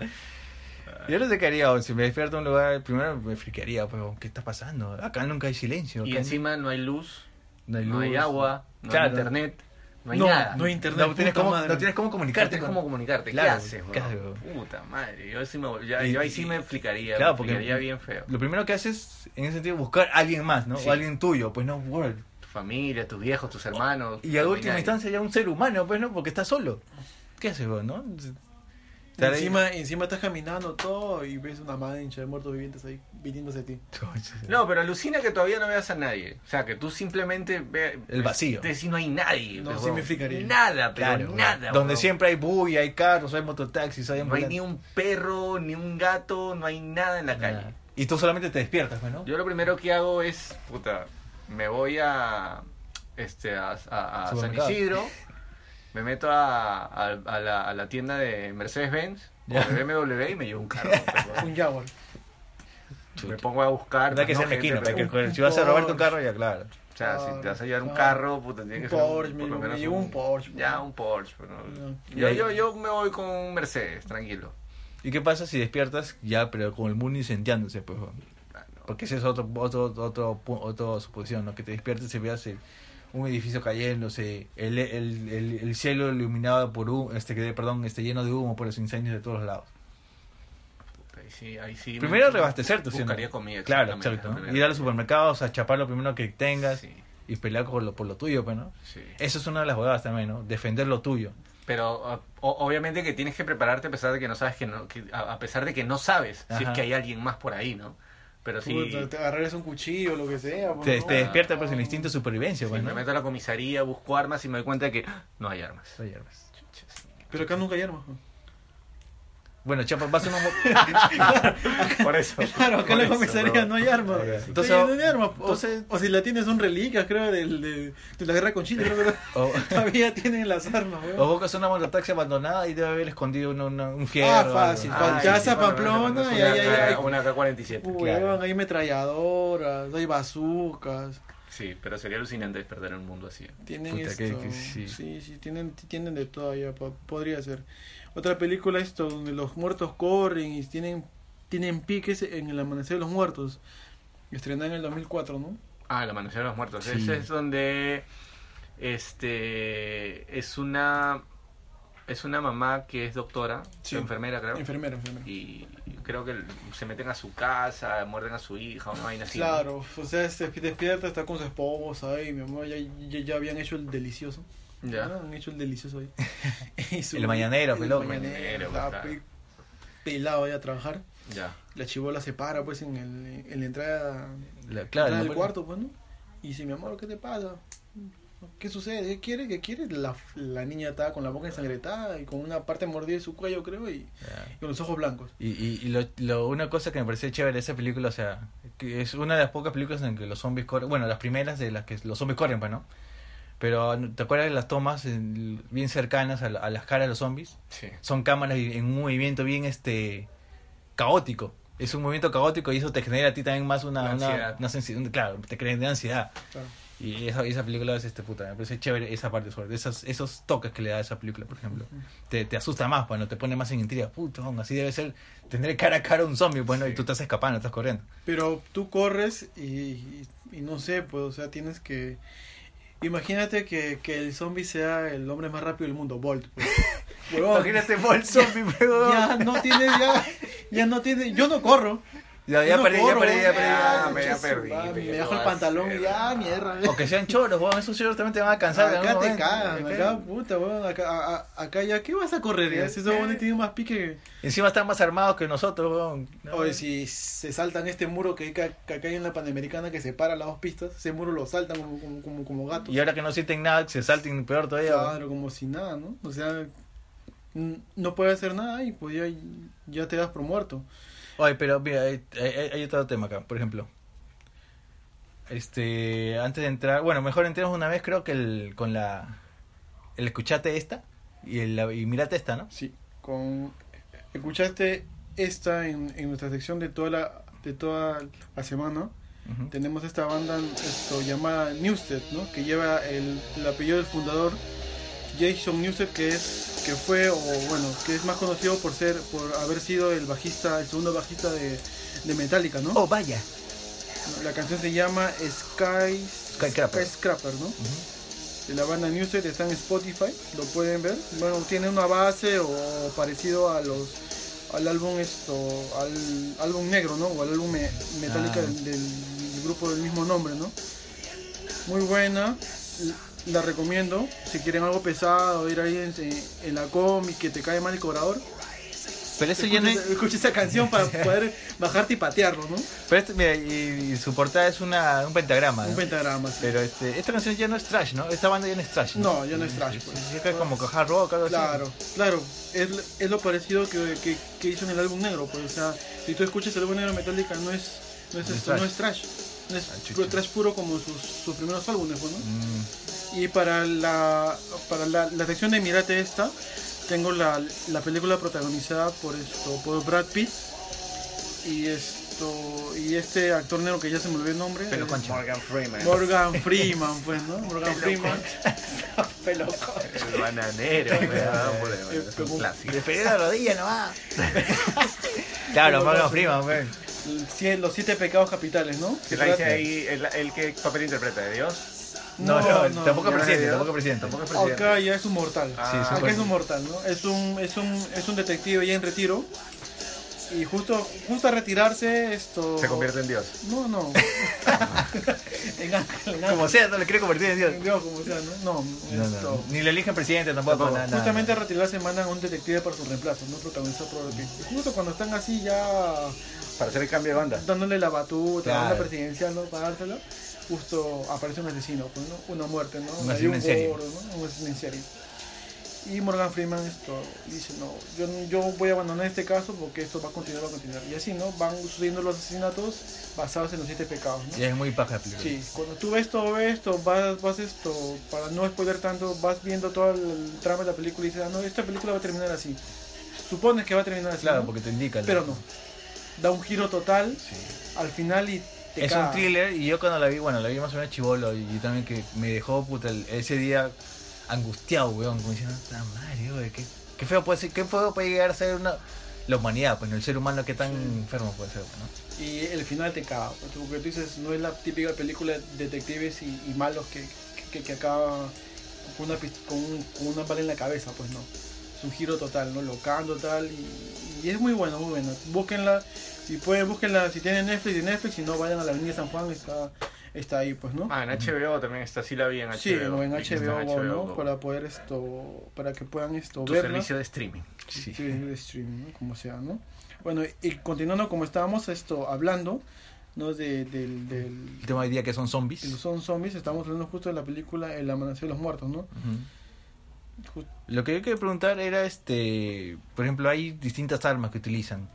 Yo no sé qué haría, si me despierto en un lugar, primero me friquearía, pero ¿qué está pasando? Acá nunca hay silencio. Y encima no hay luz, no hay, no hay luz. agua, no Claro. hay internet, no hay no, nada. no hay internet. No tienes, cómo, no tienes cómo No comunicarte. tienes con- cómo comunicarte. Claro, ¿Qué haces, haces, Puta madre. Yo, sí me, ya- Y- yo ahí sí me flicaría. Claro, me porque- flicaría bien feo. Lo primero que haces, en ese sentido, buscar a alguien más, ¿no? Sí. O alguien tuyo, pues no, world. Tu familia, tus viejos, tus hermanos. Y a no última nadie. instancia ya un ser humano, pues no, porque está solo. ¿Qué haces vos, no? Encima, encima estás caminando todo y ves una mancha de muertos vivientes ahí viniéndose a ti. No, pero alucina que todavía no veas a nadie. O sea, que tú simplemente veas... El vacío. Te decís, no hay nadie. No, sí me. Nada, pero Claro, nada. donde weón. siempre hay bulla, hay carros, hay mototaxis, hay No hay ni un perro, ni un gato, no hay nada en la calle. Y tú solamente te despiertas, pues, ¿no? Yo lo primero que hago es, puta, me voy a, este, a, a- a San. Isidro, me meto a, a- a la, a la tienda de Mercedes-Benz, o Ya. de BMW y me llevo un carro. Un Jaguar. me pongo a buscar. No hay que no, ser mequino, que- si vas a robarte un carro, ya claro. O sea, si te vas a llevar un Ah, carro, puta, tiene un que ser Porsche, por me lo llevo- menos me llevo un Porsche, Ya, un Porsche. pero- Ya. yo, yo, yo me voy con un Mercedes, tranquilo. ¿Y qué pasa si despiertas ya, pero con el mundo incendiándose, pues? Ah. Porque esa es otro, otro, otro, otra suposición, ¿no? Que te despiertes y veas el- un edificio cayéndose, el, el, el, el cielo iluminado por humo, este, que, perdón, este, lleno de humo por los incendios de todos lados. Ahí sí, ahí sí. Primero me- reabastecerte, ¿sí o? Buscaría comida. Claro, exacto. Ir a los supermercados, a chapar lo primero que tengas Sí, y pelear por lo, por lo tuyo, pues, ¿no? Eso es una de las jugadas también, ¿no? Defender lo tuyo. Pero o- obviamente que tienes que prepararte a pesar de que no sabes que no, que- a, pesar de que no sabes si es que hay alguien más por ahí, ¿no? Pero sí, Puta, te agarrarías un cuchillo o lo que sea. pues, Te, ¿no? te despierta pues el instinto de supervivencia, sí, pues, me ¿no? meto a la comisaría, busco armas y me doy cuenta de que ¡ah! no hay armas. Oye, pues. Pero acá nunca hay armas. Bueno, chapa, vas a una... Por eso. Claro, acá en la comisaría no hay armas. Entonces, no hay armas. O, entonces- o si la tienes son reliquias, creo, del, de, de la guerra con Chile. Creo que o, todavía tienen las armas, weón. o buscas una mototaxi abandonada y debe haber escondido una- una- un fierro. Ah, fácil, Ah, sí, Pamplona y una ahí hay- Una K-47. Weón, claro. hay metralladoras, hay bazucas. Sí, pero sería alucinante despertar en un mundo así. Tienen Puta, esto. que- que sí. sí. sí, tienen, tienen de todo ya, po- podría ser. Otra película esto donde los muertos corren y tienen tienen piques en el amanecer de los muertos. Estrenada en el 2004, ¿no? Ah, el amanecer de los muertos. Sí. Ese es donde este es una es una mamá que es doctora, Sí. enfermera creo. Enfermera, enfermera. y creo que se meten a su casa, muerden a su hija, una vaina así. Claro, o sea, se despierta, está con su esposa y mi mamá ya, ya, ya habían hecho el delicioso. Ya. ¿no? Han hecho el delicioso ahí. Su- El mañanero, el pelón. mañanero, claro. pe- pelado ahí a trabajar. Ya. La chivola se para pues en, el, en la entrada, La- entrada claro, del cuarto, pues, ¿no? Y dice, mi amor, ¿qué te pasa? ¿Qué sucede? ¿Qué quiere? ¿Qué quiere? La, la niña estaba con la boca ensangrentada y con una parte mordida de su cuello, creo, y, con los ojos blancos. Y, y, y lo, lo- una cosa que me pareció chévere de esa película, o sea, que es una de las pocas películas en que los zombies corren, bueno, las primeras de las que los zombies corren, pues, ¿no? Pero, ¿te acuerdas de las tomas en- bien cercanas a, la- a las caras de los zombies? Sí. Son cámaras en un movimiento bien, este, caótico. Es un movimiento caótico y eso te genera a ti también más una, una, ansiedad. una sensi- claro, te genera ansiedad. Claro. Y esa, esa película es este puta, me parece chévere esa parte sobre esos, esos toques que le da esa película, por ejemplo. Te, te asusta más, bueno, te pone más en intriga, puto, así debe ser, tendré cara a cara a un zombie, bueno, y Sí. tú estás escapando, estás corriendo. Pero tú corres y, y, y no sé, pues, o sea, tienes que... Imagínate que, que el zombie sea el hombre más rápido del mundo, Bolt. Pues. Por el zombie, pero... ya no tiene, ya, ya no tiene, yo no corro. Ya, ya perdí, ya perdí, ya perdí. Ya. perdí, Me ¿qué dejo el pantalón, hacer? ya, mierda. O que sean choros, weón, esos choros también te van a cansar. Acá te cagan, Acá- acá, puta, weón, acá, a- acá ya, ¿qué vas a correr? Ya? Si esos weones tienen más pique que... Encima están más armados que nosotros, weón. No, Oye, si se saltan este muro que, hay ca- que acá hay en la Panamericana que separa las dos pistas, ese muro lo saltan como, como, como, como gatos. Y ahora que no sienten nada, se salten peor todavía. weón. Claro, como si nada, ¿no? O sea, no puede hacer nada y pues ya, ya te das por muerto. Oye, pero mira, hay, hay- hay otro tema acá, por ejemplo. Este, antes de entrar, bueno, mejor entremos una vez, creo que el, con la, el escuchate esta y, el, y mirate esta, ¿no? Sí, con escuchaste esta en, en nuestra sección de toda la de toda la semana. Tenemos esta banda esto llamada Newsted, ¿no? Que lleva el, el apellido del fundador Jason Newsted, que es que fue o bueno, que es más conocido por ser por haber sido el bajista, el segundo bajista de, de Metallica, ¿no? Oh, vaya. La canción se llama Sky. Skyscraper, ¿no? Ujú. de la banda Newsted está en Spotify, lo pueden ver. Bueno, tiene una base o parecido a los al álbum esto, al álbum negro, ¿no? O al álbum me- Metallica Ah. del, del- del grupo del mismo nombre, ¿no? Muy buena, la recomiendo. Si quieren algo pesado, ir ahí en, en la comi que te cae mal el cobrador, Pero eso ya no es- escucha esa canción para poder bajarte y patearlo, ¿no? Pero este, mira, y, y su portada es una, un pentagrama, ¿no? Un pentagrama. sí. Pero este, esta canción ya no es trash, ¿no? Esta banda ya no es trash, ¿no? No, ya no es trash, pues. es como hard rock, algo así. Claro, claro. Es, es lo parecido que, que, que hizo en el álbum negro. Pues, o sea, si tú escuchas el álbum negro Metallica, no es, no es, No es esto, trash. no es trash. No es Ah, trash puro como sus, sus primeros álbumes, pues, ¿no? Mm, Y para la para la, la sección de Mirate esta, tengo la, la película protagonizada por esto, por Brad Pitt y esto y este actor negro que ya se me olvidó el nombre. Pelo concha. Morgan Freeman. Morgan Freeman, pues, ¿no? Morgan Freeman. Pelo concha. El bananero, la rodilla nomás. claro, Morgan Freeman. Sie- Los siete pecados capitales, ¿no? Que la dice ahí, el, el que papel interpreta de Dios. No, no, tampoco presidente, tampoco presidente. Tampoco es presidente. Acá ya es un mortal. Ah, Sí, Acá es un mortal, ¿no? Es un, es un, es un detective ya en retiro. Y justo, justo a retirarse, esto. Se convierte en Dios. No, no. en ángel, en Como sea, no le quiere convertir en Dios. En Dios, como sea, ¿no? No, No, esto. no, Ni le eligen presidente tampoco. Tampoco. nada, nada. Justamente a retirarse mandan a un detective para su reemplazo, ¿no? Pitt. Y justo cuando están así ya Para hacer el cambio de banda. dándole la batuta, la Claro. banda presidencial, ¿no? Para dársela, justo aparece un asesino, pues, ¿no? Una muerte, ¿no? Un asesino en serie. ¿no? Un asesino en serie. Y Morgan Freeman esto dice, no, yo, yo voy a abandonar este caso porque esto va a continuar, va a continuar. Y así, ¿no? Van sucediendo los asesinatos basados en los siete pecados, ¿no? Y es muy paja la película. Sí, cuando tú ves todo esto, vas, vas esto, para no spoiler tanto, vas viendo todo el trama de la película y dices, ah, no, esta película va a terminar así. Supones que va a terminar así, Claro, ¿no? porque te indica. pero no. Da un giro total al final y te Es caga. un thriller y yo cuando la vi, bueno, la vi más o menos chivolo y, y también que me dejó puta el- ese día angustiado, weón, como diciendo, puta madre, weón, qué, qué feo puede ser, qué feo puede llegar a ser una la humanidad, pues, ¿no? el ser humano que tan enfermo puede ser, ¿no? Y el final te caga, pues, porque tú dices, no es la típica película de detectives y, y malos que, que, que acaba con una, pist- con, un- con una bala en la cabeza, pues no. Es un giro total, ¿no? Locando tal y, y es muy bueno, muy bueno. Búsquenla, si pueden, búsquenla, si tienen Netflix, de Netflix, si no vayan a la Avenida San Juan, está, está ahí, pues, ¿no? Ah, en HBO también está, sí la vi en HBO. Sí, o en HBO, ¿no? Go. Para poder esto, para que puedan esto verla. servicio de streaming. Sí, de streaming, ¿no? Como sea, ¿no? Bueno, y continuando como estábamos esto hablando, ¿no? De, del, del, El tema hoy día que son zombies. los son zombies, estamos hablando justo de la película El Amanecer de los Muertos, ¿no? Ju- Lo que yo quería preguntar era, este, por ejemplo, hay distintas armas que utilizan.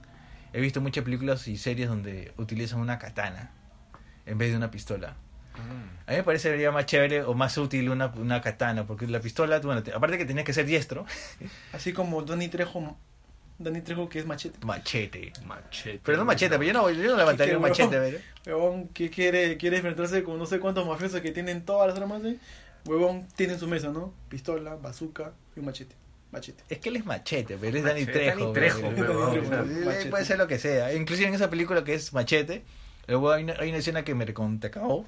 He visto muchas películas y series donde utilizan una katana en vez de una pistola. A mí me parece sería más chévere o más útil una, una katana, porque la pistola, bueno, te- aparte que tenías que ser diestro, Así como Donny Trejo, Donny Trejo que es machete. machete. Machete. Pero no machete, pero yo no, yo no levantaría un machete, ¿verdad? Huevón, que quiere, quiere enfrentarse con no sé cuántos mafiosos que tienen todas las armas, ¿eh? Huevón tiene en su mesa, ¿no? Pistola, bazooka y un machete. Machete. Es que él es machete, pero es Dani Trejo. Dani Trejo. Puede ser lo que sea. Inclusive en esa película que es Machete, el huevón, hay, una, hay una escena que me recontra cagó.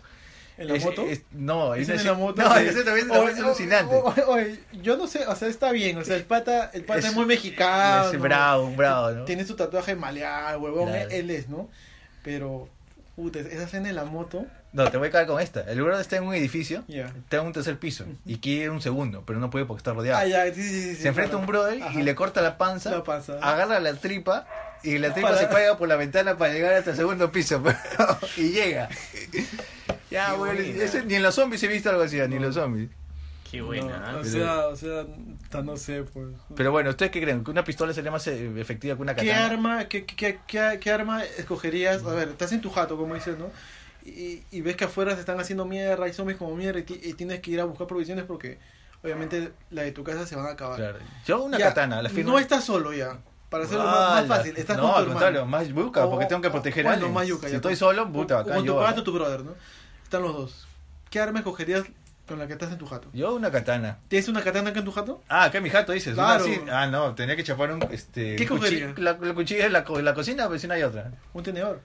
¿En la Es- moto? es- no, hay ¿Es una en la escena- moto? No, Sí. esa también Oye, es alucinante. oye, oye, yo no sé, o sea, está bien, o sea, el pata, el pata es, Es- muy mexicano. Es bravo, bravo, ¿no? Tiene su tatuaje malear, huevón, Claro. él es, ¿no? Pero, puta, esa escena en la moto, No, te voy a caer con esta. El brother está en un edificio, ya. está en un tercer piso y quiere ir a un segundo, pero no puede porque está rodeado. Ah, ya, sí, sí, se enfrenta a un brother Ajá. y le corta la panza, La panza. agarra la tripa y la tripa Para- se cuelga por la ventana para llegar hasta el segundo piso y llega. ya, Qué ese- ni en los zombies he visto algo así, ni en los zombies. Qué No, buena. ¿eh? o sea, o sea, no sé, pues. Pero bueno, ¿ustedes qué creen? ¿Que una pistola sería más eh, efectiva que una ¿Qué katana? arma, qué, qué, qué, qué arma escogerías? A ver, estás en tu jato, como dices, ¿no? Y, y ves que afuera se están haciendo mierda, hay zombies como mierda, y, y tienes que ir a buscar provisiones porque obviamente la de tu casa se van a acabar. Claro. Yo una Ya, katana, la firma. No estás solo ya. Para hacerlo más, más Ala. fácil, estás no, con tu al contrario, más yuca, O- porque tengo que o- proteger a alguien. más yuca, si ya, estoy pues. solo, puta, O- acá con yo. tu pato o tu brother, ¿no? Están los dos. ¿Qué arma escogerías con la que estás en tu jato? Yo una katana. ¿Tienes una katana acá en tu jato? Ah, acá en mi jato dices. una Claro. así. Ah, no, tenía que chapar un. Este, ¿Qué cuchillo. La, la cuchilla es la, la cocina, pero si no hay otra. Un tenedor.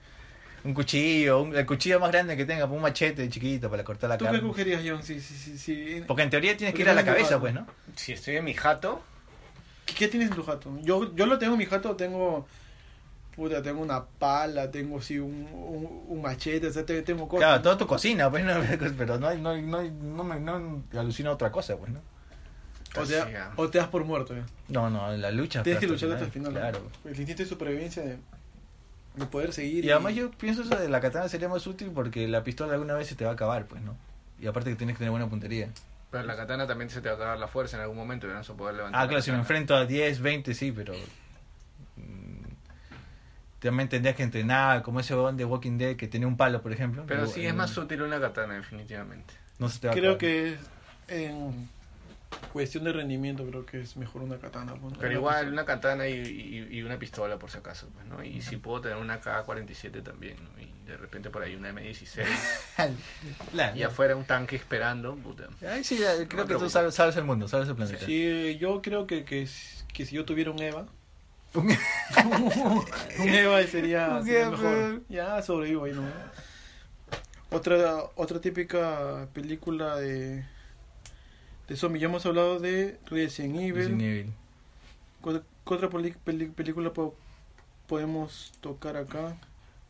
Un cuchillo, un, el cuchillo más grande que tenga, un machete chiquito para cortar la ¿Tú qué carne. cogerías, John? Sí, sí, sí, sí. Porque en teoría tienes que ir a la cabeza, pues, ¿no? Si estoy en mi jato, ¿Qué, qué tienes en tu jato? Yo, yo lo tengo en mi jato, tengo. Puta, tengo una pala, tengo sí, un, un, un machete, o sea, te- tengo cosas. Claro, toda tu cocina, pues, no, pero no, hay- no, hay- no, hay- no me no alucina otra cosa, pues, ¿no? O te, ya. o te das por muerto. ya. No, no, la lucha. Tienes que hasta luchar hasta el final. ¿no? Claro. El instinto de supervivencia de, de poder seguir. Y además yo pienso eso de la katana sería más útil porque la pistola alguna vez se te va a acabar, pues, ¿no? Y aparte que tienes que tener buena puntería. Pero la katana también se te va a acabar la fuerza en algún momento y no vas a poder levantar. Ah, la claro, si me enfrento a 10, 20, sí, pero... mm, También tendrías que entrenar, como ese huevón de Walking Dead que tenía un palo, por ejemplo. Pero sí es más útil una katana, definitivamente. No se te va a Creo acabar. que en cuestión de rendimiento creo que es mejor una katana. pues, ¿no? Pero igual una katana y, y- y una pistola por si acaso, pues, ¿no? Y si puedo tener una K-47 también, ¿no? Y de repente por ahí una M16 La- y afuera un tanque esperando, puta. Ay, sí, creo que tú sabes, sabes el mundo, sabes el planeta. Sí, yo creo que, que, que si yo tuviera un Eva, Un- Eva sería, Un sería Eva. mejor. Ya sobrevivo ahí, ¿no? Otra, otra típica película de, de zombie. Ya hemos hablado de Resident Evil. Resident Evil. ¿Cuál- ¿Qué otra película po- podemos tocar acá?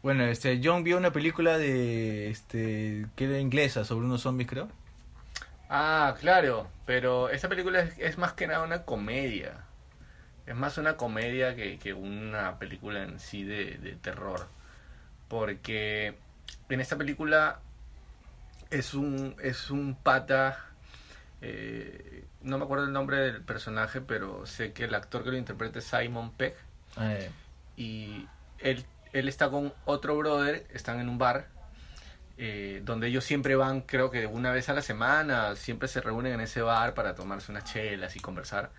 Bueno, este, John vio una película de, este, que era inglesa, sobre unos zombies, creo. Ah, claro, pero esta película es, es más que nada una comedia. Es más una comedia que, que una película en sí de, de terror. Porque en esta película es un, es un pata, eh, no me acuerdo el nombre del personaje, pero sé que el actor que lo interpreta es Simon Pegg. Eh, y él, él está con otro brother, están en un bar, eh, donde ellos siempre van, creo que una vez a la semana, siempre se reúnen en ese bar para tomarse unas chelas y conversar.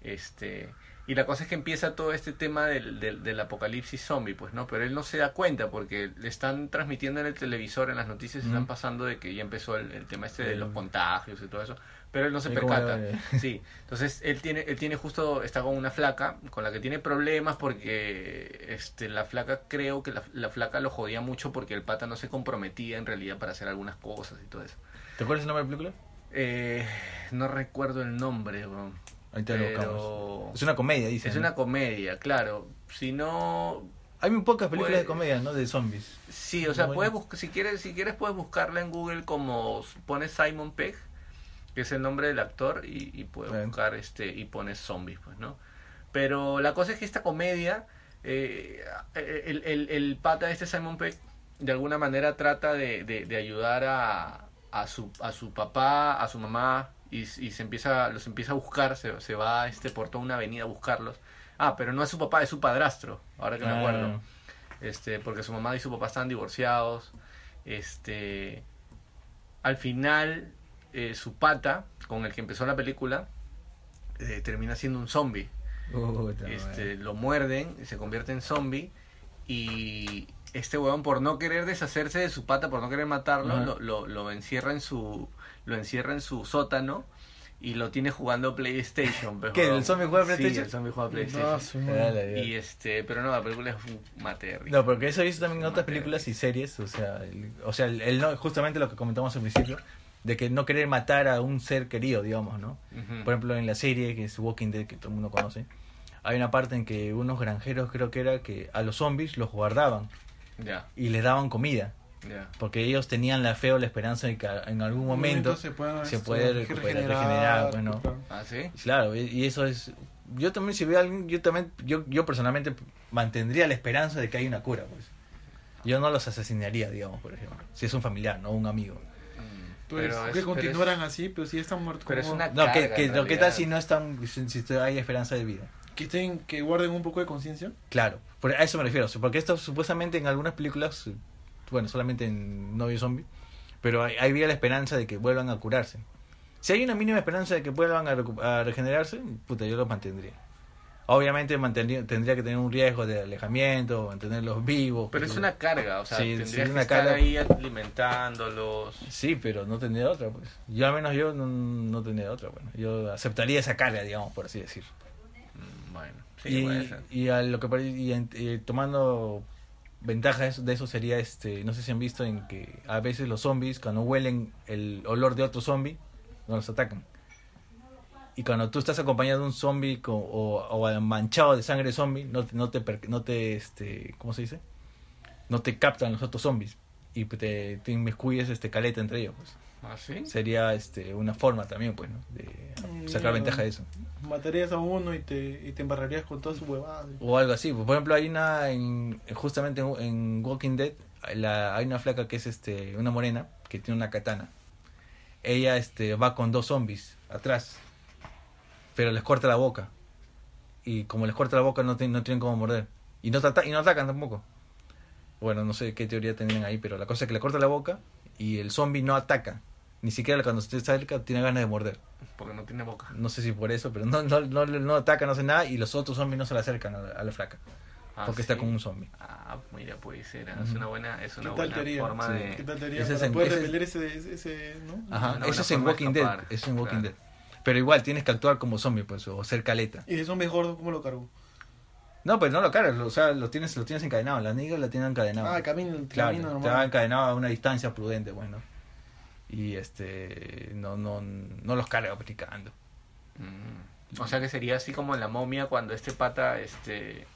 Este, y la cosa es que empieza todo este tema del, del, del apocalipsis zombie, pues, ¿no? Pero él no se da cuenta porque le están transmitiendo en el televisor, en las noticias, están pasando de que ya empezó el, el tema este de los contagios y todo eso, pero él no se percata. Sí, entonces él tiene, él tiene justo, está con una flaca con la que tiene problemas porque este, la flaca creo que la, la flaca lo jodía mucho porque el pata no se comprometía en realidad para hacer algunas cosas y todo eso. ¿Te acuerdas el nombre de la película? Eh, no recuerdo el nombre, bro, lo buscamos. pero Es una comedia, dice. es ¿no? una comedia, claro. Si no, Hay muy pocas películas Pues- de comedia, ¿no? De zombies. sí, o sea, puedes buscar, si quieres, si quieres puedes buscarla en Google como pones Simon Pegg, que es el nombre del actor y, y puedes Bien. buscar este y pones zombies, pues, ¿no? Pero la cosa es que esta comedia, eh, el, el, el pata este Simon Pegg, de alguna manera trata de, de, de ayudar a, a, su, a su papá, a su mamá, y, y se empieza, los empieza a buscar, se, se va este, por toda una avenida a buscarlos. Ah, pero no es su papá, es su padrastro, ahora que me Ah. acuerdo. Este, porque su mamá y su papá están divorciados. Este, al final, eh, su pata, con el que empezó la película, eh, termina siendo un zombie. Puta Este, lo muerden, se convierte en zombie y este huevón por no querer deshacerse de su pata, por no querer matarlo, lo, lo, lo encierra en su lo encierra en su sótano y lo tiene jugando PlayStation. ¿Qué, el zombie juega Sí, PlayStation? el zombie juega Ah, PlayStation. y este, pero no, la película es un mate No, porque eso he visto también en otras películas y series, o sea, el, o sea, el, el no, justamente lo que comentamos al principio, de que no querer matar a un ser querido, digamos, ¿no? Por ejemplo, en la serie que es Walking Dead, que todo el mundo conoce, hay una parte en que unos granjeros creo que era que a los zombies los guardaban Ya, y les daban comida, ya. porque ellos tenían la fe o la esperanza de que en algún momento se, este, puede recuperar, regenerar, bueno. claro. ¿Ah, sí? Claro, y- y eso es. Yo también, si veo a alguien, yo también, yo, yo personalmente mantendría la esperanza de que hay una cura, pues. Yo no los asesinaría, digamos, por ejemplo. Si es un familiar, no un amigo. Pues, pero es- que pero continuaran es- así, pero si están muertos. pero es una- No, que, Carga, que, que tal realidad. si no están, si, si hay esperanza de vida. Que, estén, que guarden un poco de conciencia. Claro, por, a eso me refiero. Porque esto supuestamente en algunas películas, bueno, solamente en Novio Zombie, pero hay, había la esperanza de que vuelvan a curarse. Si hay una mínima esperanza de que vuelvan a, a regenerarse, puta, yo los mantendría. Obviamente mantendría, tendría que tener un riesgo de alejamiento, mantenerlos vivos. Pero es una carga, o sea, Sí, tendrías que una estar carga. ahí alimentándolos. Sí, pero no tendría otra, pues. Yo al menos yo no, no tendría otra, bueno. Yo aceptaría esa carga, digamos, por así decir. Mm, Bueno, sí, puede y, ser. y a lo que y, tomando ventaja de eso, de eso sería este no sé si han visto en que a veces los zombies cuando huelen el olor de otro zombie no los atacan y cuando tú estás acompañado de un zombie o, o manchado de sangre zombie no te no te no te este cómo se dice no te captan los otros zombies y te, te inmiscuyes este caleta entre ellos, pues. ¿Ah, sí? Sería este una forma también, pues, ¿no? De sacar Mm, ventaja de eso. Matarías a uno y te, y te embarrarías con toda su huevada. O algo así. Por ejemplo, hay una en, justamente en, en Walking Dead, la- hay una flaca que es este una morena que tiene una katana. Ella este va con dos zombies atrás, pero les corta la boca. Y como les corta la boca no, tienen- no tienen cómo morder. Y no, y no atacan tampoco. Bueno, no sé qué teoría tenían ahí, pero la cosa es que le corta la boca y el zombie no ataca. Ni siquiera cuando esté cerca tiene ganas de morder. Porque no tiene boca. No sé si por eso, pero no, no, no, no ataca, no hace nada y los otros zombies no se le acercan a la, a la flaca. Ah, porque ¿sí? está con un zombie. Ah, mira, puede ser. Es una buena, es una ¿Qué tal buena teoría? forma Sí. de... ¿Qué tal teoría? Ese es en- ese ese, ese, ese, ¿no? Ajá, Una eso es en Walking Dead. Eso es en Walking claro. Dead. Pero igual tienes que actuar como zombie, pues, o ser caleta. Y son mejor, ¿cómo lo cargo? No, pues no lo cargas, o sea, lo tienes, lo tienes encadenado. La negra la tienen encadenado. Ah, camino, claro, camino normal. va encadenado a una distancia prudente, bueno. Y este, no, no, no los carga aplicando. Mm. O sea que sería así como en la momia cuando este pata, este...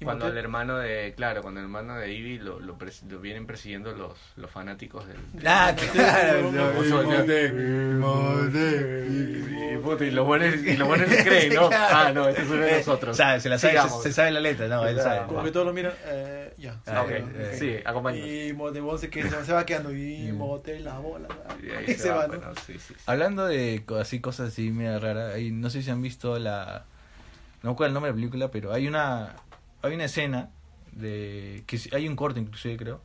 Y Cuando el hermano de... Claro, cuando el hermano de Ivy lo, lo, pres- lo vienen persiguiendo los, los fanáticos del... Ah, claro, no, Y, y, puta, y los buenos, y los buenos se creen, ¿no? Ah, no, este es uno de nosotros. Sabe, se, la sabe, se, se sabe la letra, no, él sabe. Como que todos lo miran, eh, ya. Ah, Ok, eh, sí, acompáñanos. Y Motebón se, queda- se va quedando y Mm. Mote la bola. Y se va, ¿no? bueno, sí, sí, sí. Hablando de así cosas así media raras, ahí no sé si han visto la no me acuerdo el nombre de la película, pero hay una hay una escena de que hay un corte inclusive creo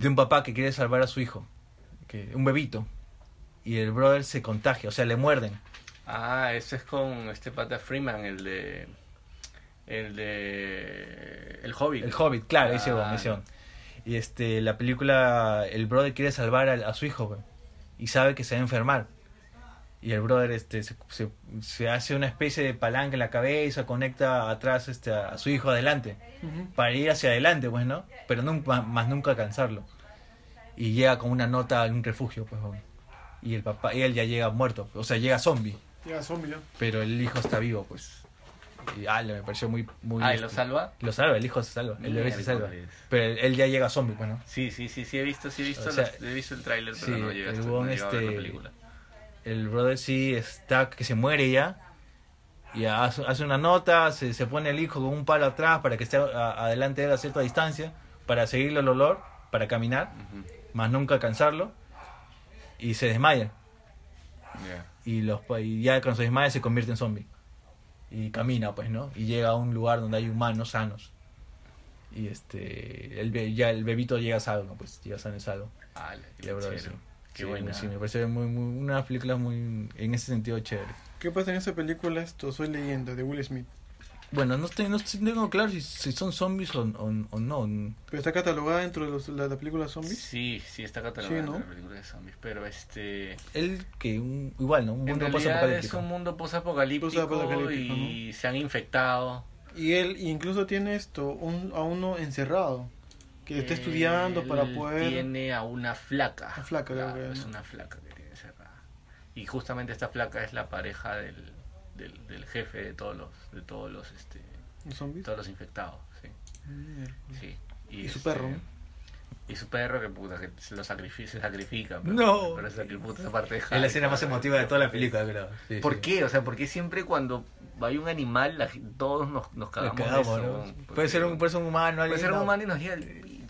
de un papá que quiere salvar a su hijo, que un bebito y el brother se contagia, o sea, le muerden. Ah, ese es con este pata Freeman, el de... El de... El Hobbit. El Hobbit, claro, ese Ah, ese. Y este la película el brother quiere salvar a, a su hijo, y sabe que se va a enfermar. Y el brother este se, se, se hace una especie de palanca en la cabeza, conecta atrás este a, a su hijo adelante para ir hacia adelante, pues, ¿no? Pero nunca, más nunca alcanzarlo. Y llega con una nota a un refugio, pues, y el papá, y él ya llega muerto, o sea, llega zombie, Llega zombie, ya. pero el hijo está vivo, pues. Y ah, me pareció muy, muy. Ah, ¿y lo este, salva? Lo salva, el hijo se salva, el bebé se salva. Pero él, él ya llega zombie, pues, ¿no? Sí, sí, sí, sí, he visto, sí he visto, O sea, las- he visto el tráiler, pero sí, no llega el no a ver la este- película. El brother sí está que se muere ya y hace, hace una nota se, se pone el hijo con un palo atrás para que esté a- adelante de él a cierta distancia para seguirle el olor para caminar más nunca alcanzarlo y se desmaya ya. y los y ya cuando se desmaya se convierte en zombie y camina pues no y llega a un lugar donde hay humanos sanos y este el ya el bebito llega salvo pues llega sano y salvo Ah, y el brother, chévere. sí. Qué Sí, buena. sí, me parece muy, muy una película muy en ese sentido chévere ¿Qué pasa en esa película? Esto, Soy Leyenda, de Will Smith. Bueno, no, estoy, no estoy- no tengo claro si, si son zombies o, o, o no. Pero está catalogada dentro de los- la, la película Zombies. Sí, sí, está catalogada Sí, ¿no? en la película de zombies, pero este... Él que un, igual, ¿no? Un mundo realidad es un mundo post-apocalíptico Post-apocalíptico, y se han infectado. Y él incluso tiene esto, un, a uno encerrado, que está estudiando para poder... Tiene a una flaca. Una flaca, creo Claro, que es una flaca que tiene cerrada. Y justamente esta flaca es la pareja del, del, del jefe de todos los, de todos los, este, ¿Los zombies? todos los infectados, sí. Sí. Y su este, perro, ¿no? Y su perro que puta, que se lo sacrifica, se sacrifica. Pero, No. Pero esa, que puta, esa parte de Es la escena más emotiva de toda la película, creo. Sí, ¿Por sí. qué? O sea, porque siempre cuando hay un animal, la todos nos, nos Nos cagamos, de cagamos, eso, ¿no? Puede ser un, puede ser un humano, Puede ser un no. humano y nos llega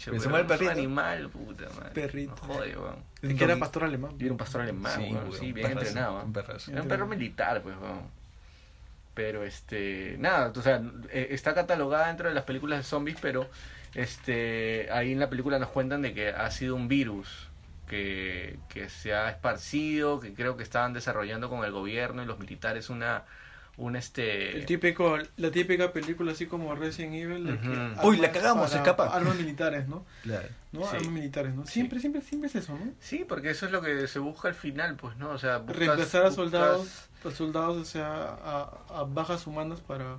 pero muere el es un perrito. animal, puta madre. Perrito. Nos jode, weón. Es que era pastor alemán. Y era un pastor alemán, Sí, weón, weón, sí, bien perrazo, entrenado. un perrazo. Era un perro militar, pues, weón. Pero, este, nada, o sea, eh, está catalogada dentro de las películas de zombies, pero, este, ahí en la película nos cuentan de que ha sido un virus que, que se ha esparcido, que creo que estaban desarrollando con el gobierno y los militares una, un, este... El típico, la típica película así como Resident Evil. de que Uy, la cagamos, para- escapa. Armas militares, ¿no? Claro. ¿No? Sí. Armas militares, ¿no? Sí. Siempre, siempre, siempre es eso, ¿no? Sí, porque eso es lo que se busca al final, pues, ¿no? O sea, buscas- Reemplazar a buscas- soldados, a soldados, o sea, a, a bajas humanas para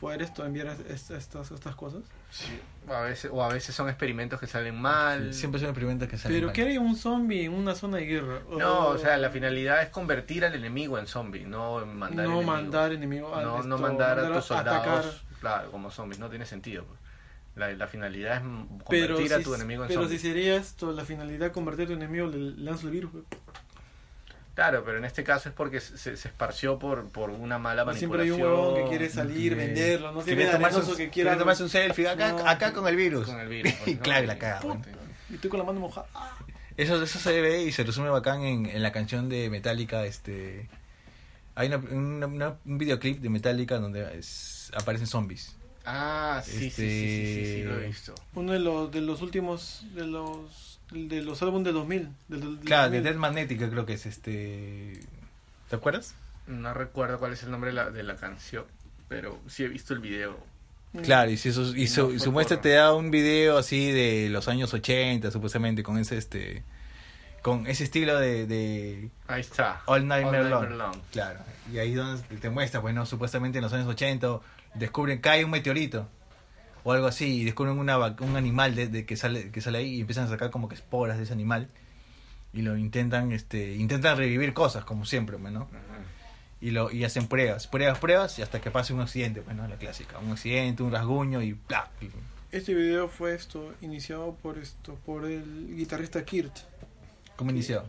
poder esto enviar es- estas, estas cosas. Sí, a veces, o a veces son experimentos que salen mal. Sí, siempre son experimentos que salen Pero mal. ¿qué haría un zombie en una zona de guerra? No, o sea, la finalidad es convertir al enemigo en zombie, no mandar no enemigos. mandar enemigos a no, esto, no mandar a tus atacar. soldados, claro, como zombies, no tiene sentido. pues. La, la finalidad es m- Pero, convertir a si, tu enemigo en pero zombie. si sería esto, la finalidad convertir a tu enemigo, le lanzo el virus. pues. Claro, pero en este caso es porque se, se esparció por, por una mala Siempre hay manipulación. un huevón que quiere salir, que- venderlo, no bien tomarse, un, que quiere quiera. tomarse un selfie acá, No. acá con el virus. Con el virus. y ¿no? claro, la caga. Y estoy con la mano mojada. Eso, eso se ve y se resume bacán en, en la canción de Metallica. Este, hay una- una- una- un videoclip de Metallica donde es- aparecen zombies. Ah, sí, sí, sí, sí, sí, sí, lo he Este- visto. Uno de los, de los últimos, de los, de los álbumes del 2000. Del, del Claro, de 2000. Dead Magnetic creo que es este. ¿Te acuerdas? No recuerdo cuál es el nombre de la, de la canción, pero sí he visto el video. Mm. Claro, y, si eso, y su, no y su muestra te da un video así de los años 80, supuestamente, con ese este con ese estilo de, de Ahí está. All Nightmare Long. Long. Claro, y ahí donde te muestra, bueno, supuestamente en los años 80 descubren cae un meteorito o algo así y descubren una, un animal de, de que sale que sale ahí y empiezan a sacar como que esporas de ese animal y lo intentan este intentan revivir cosas como siempre, pues, ¿no? Y lo y hacen pruebas, pruebas, pruebas y hasta que pase un accidente, pues no, la clásica, un accidente, un rasguño y ¡plá! Este video fue esto, iniciado por esto, por el guitarrista Kirt. ¿Cómo inició?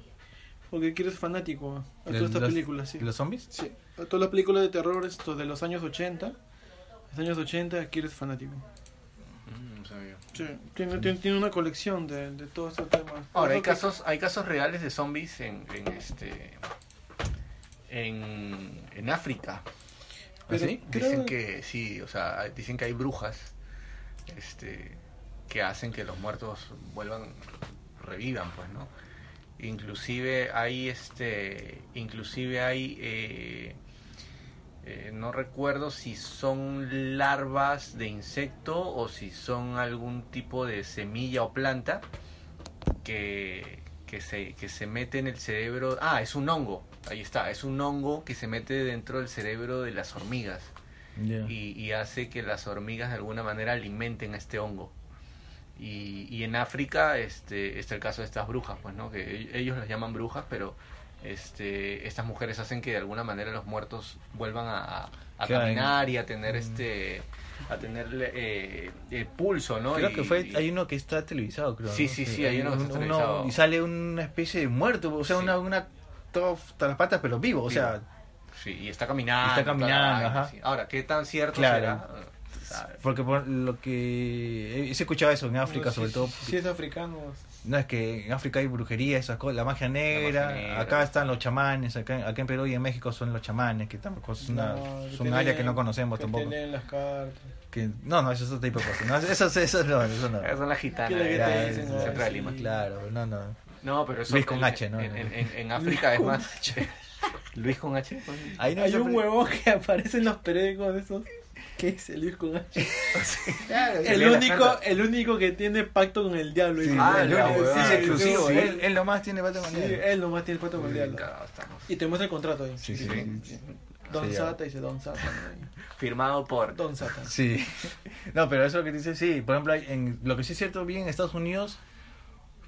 Porque Kirt es fanático a ¿De todas estas películas, sí. ¿De los zombies? Sí, a todas las películas de terror esto de los años 80. Los años 80, Kirt es fanático. Sí, tiene, tiene, tiene una colección de, de todos estos temas. Ahora, hay casos, hay casos reales de zombies en, en este en, en África. Creo- Dicen que sí, o sea, dicen que hay brujas este que hacen que los muertos vuelvan revivan, pues, ¿no? Inclusive hay este inclusive hay eh, eh, no recuerdo si son larvas de insecto o si son algún tipo de semilla o planta que, que, se, que se mete en el cerebro. Ah, es un hongo. Ahí está, es un hongo que se mete dentro del cerebro de las hormigas y hace que las hormigas de alguna manera alimenten a este hongo. Y, y en África este, está el caso de estas brujas, pues, ¿no? Que e- ellos las llaman brujas, pero este, estas mujeres hacen que de alguna manera los muertos vuelvan a, a- a Claro. caminar y a tener Mm. este a tener eh, el pulso, ¿no? Creo Y- que fue, y- hay uno que está televisado, creo. Sí, ¿no? sí, sí, hay uno que está televisado. Y sale una especie de muerto, o sea, Sí. una, una, todo hasta las patas, pero vivo, o sea, Sí, y está caminando. Está caminando, vaina, ajá. sí. Ahora, ¿qué tan cierto Claro. será? Porque por lo que he he escuchado eso en África, Sí, sobre todo, Si es africano. No es que en África hay brujería, esas cosas, la magia negra, negra. acá están los chamanes, acá, acá en Perú y en México son los chamanes, que tampoco es una, No, es que un te área que no conocemos que tampoco. las cartas. Que, no, no, eso es otro tipo de cosas. No, eso, eso, eso no, eso no. Son las gitanas Sí. Lima. Claro, no, no. No, pero eso Luis con en- H, ¿no? En, en- en- en África es más. Luis con H. pues. Ahí no Hay un huevón que aparece en los periódicos de esos. Que es el Luis con H? Claro, El único, el único que tiene pacto con el diablo. Sí, dice. Ah, el único, sí, sí, exclusivo. sí. Él, él nomás tiene Sí, con él nomás tiene pacto con el diablo. Y te muestra el contrato ahí. Sí, sí, Sí. sí. Don Sí, Sata dice Don Sata. Firmado por. Don Sata. Sí. No, pero eso que dice, sí. Por ejemplo, hay- en, lo que sí es cierto, bien en Estados Unidos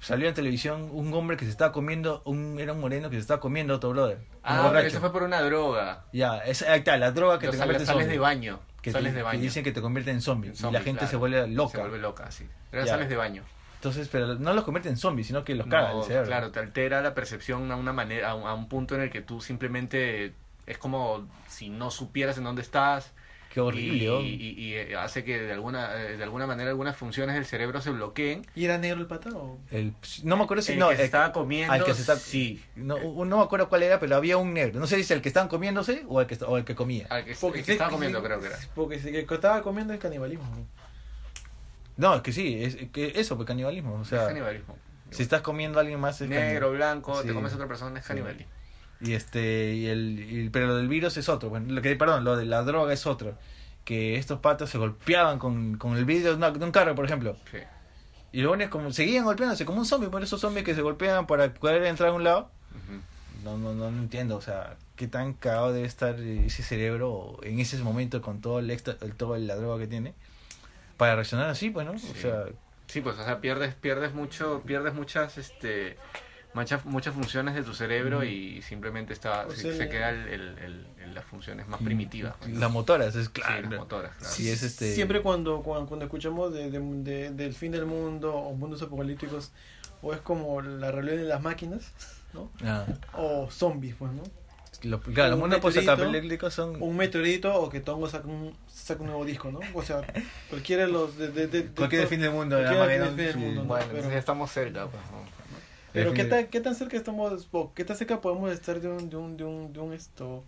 salió en televisión un hombre que se estaba comiendo, un era un moreno que se estaba comiendo a otro brother. Ah, pero eso fue por una droga. Ya, es, ahí está, la droga que Los te convierte sales de baño. Que, sales te- de que baño. dicen que te convierte en zombie. En y la gente claro. se vuelve loca. Se vuelve loca, sí. Pero Ya. sales de baño. Entonces, pero no los convierte en zombies, sino que los caga No, el cerebro. claro, te altera la percepción a una manera, a un, a un punto en el que tú simplemente es como si no supieras en dónde estás. Qué horrible. y, y, eh, hace que de alguna eh, de alguna manera algunas funciones del cerebro se bloqueen. ¿Y era negro el pata o? El- no me acuerdo si el no, que se el- estaba comiendo, al que se está- sí, no, no me acuerdo cuál era, pero había un negro. No sé si es el que estaban comiéndose o el que, o el que comía. al que, Porque el que estaba comiendo creo que era. Porque si el que estaba comiendo es canibalismo. ¿no? Es que sí, es que eso, pues canibalismo. O sea, es canibalismo. si estás comiendo a alguien más es Negro, blanco, Sí. te comes a otra persona, es Sí. Y este, y el, y- pero lo del virus es otro. Bueno, lo que, perdón, lo de la droga es otro. Que estos patos se golpeaban con, con el vidrio de, un carro, por ejemplo. Sí. Y luego es como, seguían golpeándose como un zombie, por esos zombies que se golpean para poder entrar a un lado. No, no, no, no entiendo, o sea, qué tan cagado debe estar ese cerebro en ese momento con todo el extra, el, toda la droga que tiene para reaccionar así, pues, ¿no? Sí. O sea, Sí, pues, o sea, pierdes, pierdes mucho, pierdes muchas, este, mancha muchas funciones de tu cerebro y simplemente está, O se, sea, se queda el- el- el- el- las funciones más primitivas. pues, ¿no? Las motoras, es Sí, claro. las motoras, claro. Sí, es este. Siempre cuando, cuando, cuando escuchamos de, de- de- del fin del mundo o mundos apocalípticos, o es como la rebelión de las máquinas, ¿no? Ah, O zombies, pues, ¿no? lo- claro, los Un mundos meteorito, postapocalípticos son. Un meteorito o que Tongo saca un, saca un nuevo disco, ¿no? O sea, cualquiera de los... De, de, de- de Cualquier fin del mundo, Armageddon, fin del sí. mundo, ¿no? Bueno, Pero- entonces ya estamos cerca. pues, ¿no? Pero ¿qué tan, qué tan cerca estamos, o qué tan cerca podemos estar de un, de un, de un, de un esto,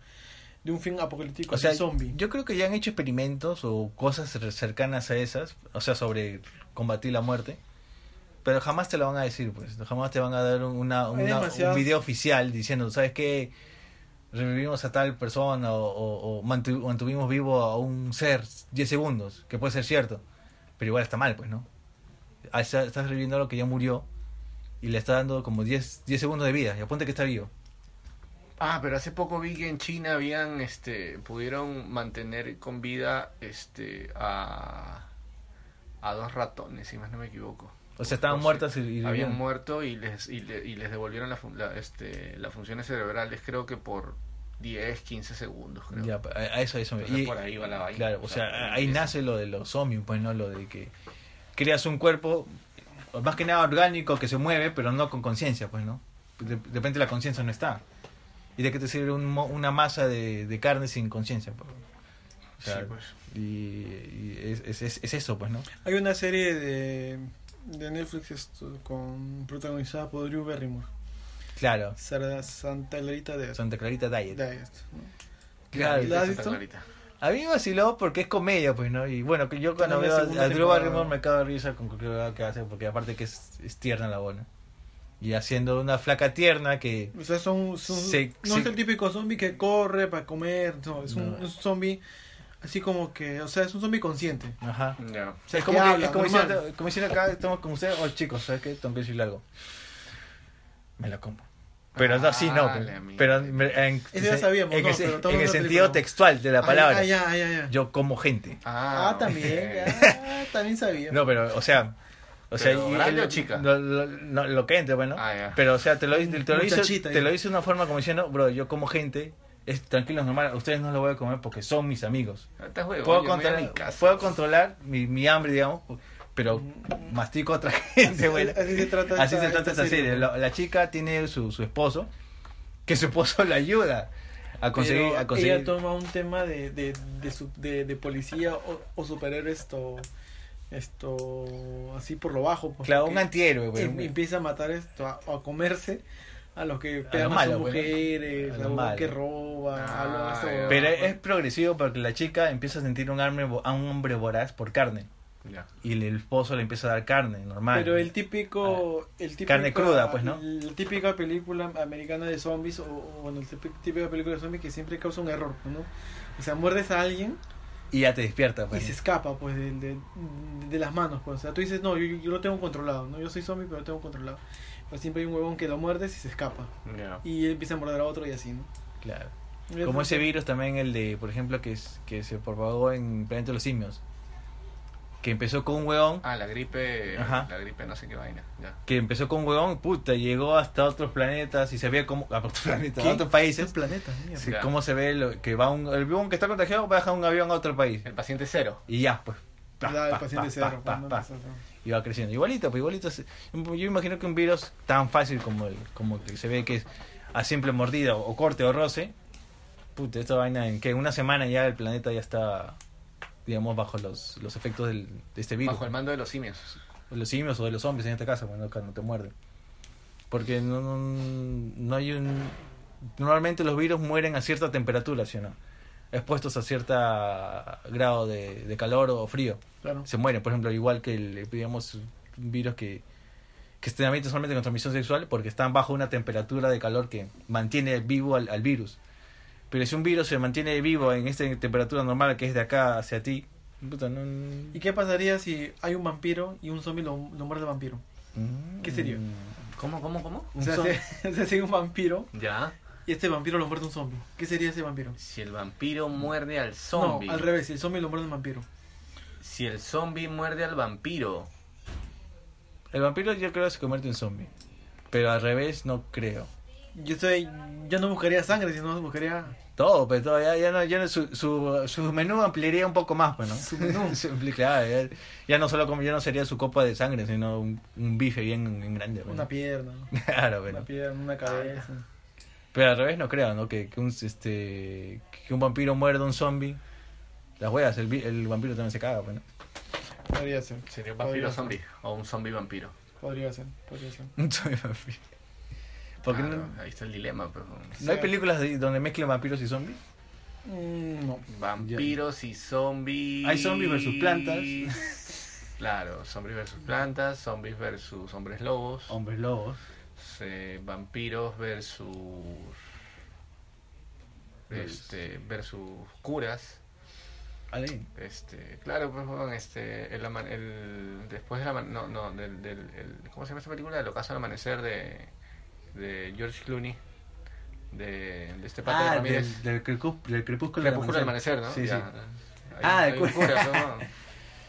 de un fin apocalíptico O sea, zombie? yo creo que ya han hecho experimentos o cosas cer- cercanas a esas, o sea, sobre combatir la muerte, pero jamás te lo van a decir, pues, jamás te van a dar un- una, un video oficial diciendo, ¿sabes qué? Revivimos a tal persona o, o- o mantu- mantuvimos vivo a un ser 10 segundos, que puede ser cierto, pero igual está mal, pues, ¿no? Ah, está- Estás reviviendo a lo que ya murió y le está dando como 10, 10 segundos de vida y apunte que está vivo. Ah, pero hace poco vi que en China habían, este, pudieron mantener con vida, este, a, a dos ratones, si más no me equivoco. O sea, estaban Por si- muertas y, y Habían muerto y les, y, le- y les devolvieron la, la, este, las funciones cerebrales, creo que por 10, 15 segundos, creo. Ya, a eso, a eso. Entonces, y- por ahí va la vaina. Claro, o sea, por ahí empieza. nace lo de los zombies, pues, ¿no? Lo de que creas un cuerpo, más que nada orgánico, que se mueve, pero no con conciencia, pues, ¿no? De, de repente la conciencia no está. ¿Y de qué te sirve un mo- una masa de, de carne sin conciencia? pues? O sea, Sí, pues. Y, y es, es, es- es eso, pues, ¿no? Hay una serie de, de Netflix esto, con protagonizada por Drew Barrymore, Claro, Santa Clarita de, Santa Clarita Diet. Diet, ¿no? Claro. ¿La has Santa visto? Clarita. A mí me vaciló porque es comedia, pues, ¿no? Y bueno, que yo cuando veo a, a Drew. Barrymore me cago de risa con cualquier cosa que hace, porque aparte que es, es tierna la buena. Y haciendo una flaca tierna que... O sea, son, son- Se- no se- es el típico zombie que corre para comer, no, es un, No. un zombie así como que, o sea, es un zombie consciente. Ajá. Ya. O sea, es como, que, habla, es como, normal. diciendo, como diciendo acá, estamos con ustedes, oh chicos, ¿sabes qué? Tengo que decirle algo. Me la como. Pero no, así no. Pero en, Eso ya sabíamos, en no, el, pero en sentido textual de la palabra. Ah, ya, ah, ya, ya. Yo como gente. Ah, Ah, también, ya, también sabía. No, pero, o sea... O sea, ¿Pero y- o chica? Lo, lo, no, lo que entre, bueno. Ah, ya. Pero, o sea, te lo, te lo hizo, te lo hizo de una forma como diciendo, bro, yo como gente, es tranquilo, es normal, ustedes no lo voy a comer porque son mis amigos. Estás huevón, Puedo, mi controlar, casa. puedo controlar mi, mi hambre, digamos, pero mastico a otra gente, bueno. Así se trata Así esta- se trata esta esta serie. La, la chica tiene su, su esposo, que su esposo la ayuda a conseguir... Pero a conseguir Ella toma un tema de, de, de, su- de, de policía o, o superhéroe esto, esto, así por lo bajo. pues, claro, un antihéroe, pues, em- empieza a matar esto, a, a comerse a los que A pegan los a, malos, sus pues, mujeres, A a los los que roba, a los- Ah, ya. Pero es progresivo porque la chica empieza a sentir un, hambre, vo- a un hombre voraz por carne. Ya. Y el esposo le empieza a dar carne, normal. Pero el típico, el típico Carne cruda, pues, ¿no? La típica película americana de zombies o, o, bueno, la típica película de zombies que siempre causa un error, pues, ¿no? O sea, muerdes a alguien Y ya te despierta, y pues. se escapa pues de, de, de las manos pues o sea tú dices no yo, yo lo tengo controlado no yo soy zombie pero lo tengo controlado pero siempre hay un huevón que lo muerdes y se escapa Ya. y él empieza a morder a otro y así no Claro. Y Como es- ese virus también, el de, por ejemplo, que, es- que se propagó en Planeta de los Simios. Que empezó con un huevón, Ah, la gripe, Ajá. la gripe no sé qué vaina. Ya. que empezó con un huevón, puta, llegó hasta otros planetas y se ve como, a otros planetas, a ¿Qué? otros países. planetas. Sí, cómo se ve lo, que va un, el huevón que está contagiado va a dejar un avión a otro país. El paciente cero. Y ya, pues. pa, Ya, el pa, paciente pa, cero, y va creciendo. Igualito, pues igualito. Yo imagino que un virus tan fácil como el, como que se ve que es a simple mordida o corte o roce, puta, esta vaina en que una semana ya el planeta ya está, digamos, bajo los, los efectos del, de este virus. Bajo el mando de los simios. De los simios o de los hombres en este caso, cuando, cuando te muerden. Porque no, no, no hay un... Normalmente los virus mueren a cierta temperatura, ¿sí o no? Expuestos a cierto grado de, de calor o frío claro se mueren, por ejemplo, igual que el, digamos, un virus que, que se transmite solamente con transmisión sexual porque están bajo una temperatura de calor que mantiene vivo al, al virus. Pero si un virus se mantiene vivo en esta temperatura normal que es de acá hacia ti, puta, no... y qué pasaría si hay un vampiro y un zombie lo, lo muerde el vampiro Mm. ¿Qué sería? ¿Cómo, cómo, cómo? o sea, Un si, hay un vampiro Ya. y este vampiro lo muerde un zombie ¿qué sería ese vampiro? Si el vampiro muerde al zombie. no al revés si el zombie lo muerde un vampiro Si el zombie muerde al vampiro. El vampiro yo creo que se convierte en zombie. Pero al revés no creo. Yo estoy, yo no buscaría sangre, sino buscaría Todo, pero todo, ya, ya no, ya no- su, su, su menú ampliaría un poco más, pues, ¿no? Su menú. Claro, ya, ya no solo como ya no sería su copa de sangre, sino un, un bife bien, bien grande. pues, una ¿no? pierna, Claro, una pero, pierna, una cabeza. pero al revés no creo, ¿no? Que, que un este que un vampiro muerda a un zombie. Las huevas, el, vi- el vampiro también se caga, pues, ¿no? Podría ser. Sería un Podría vampiro ser. zombie o un zombie vampiro. Podría ser, podría ser. Un zombie vampiro. Porque Claro, no, ahí está el dilema, no hay películas de- donde mezclen vampiros y zombies. Mm, no. Vampiros y zombies. Hay zombies versus plantas. Claro, zombies versus plantas, zombies versus hombres lobos, Hombres lobos. eh, vampiros versus este versus curas. Ale. Este, claro, pues bueno, este el, después del ama- no, no, del, del el- ¿cómo se llama esta película? El ocaso al amanecer de de George Clooney de, de este pata de Ah, Ramírez. del, del, crepú- del crepúsculo Crepúsculo del amanecer, ¿no? Sí, Ya. sí. Ahí- Ah, el cura. cura, ¿no?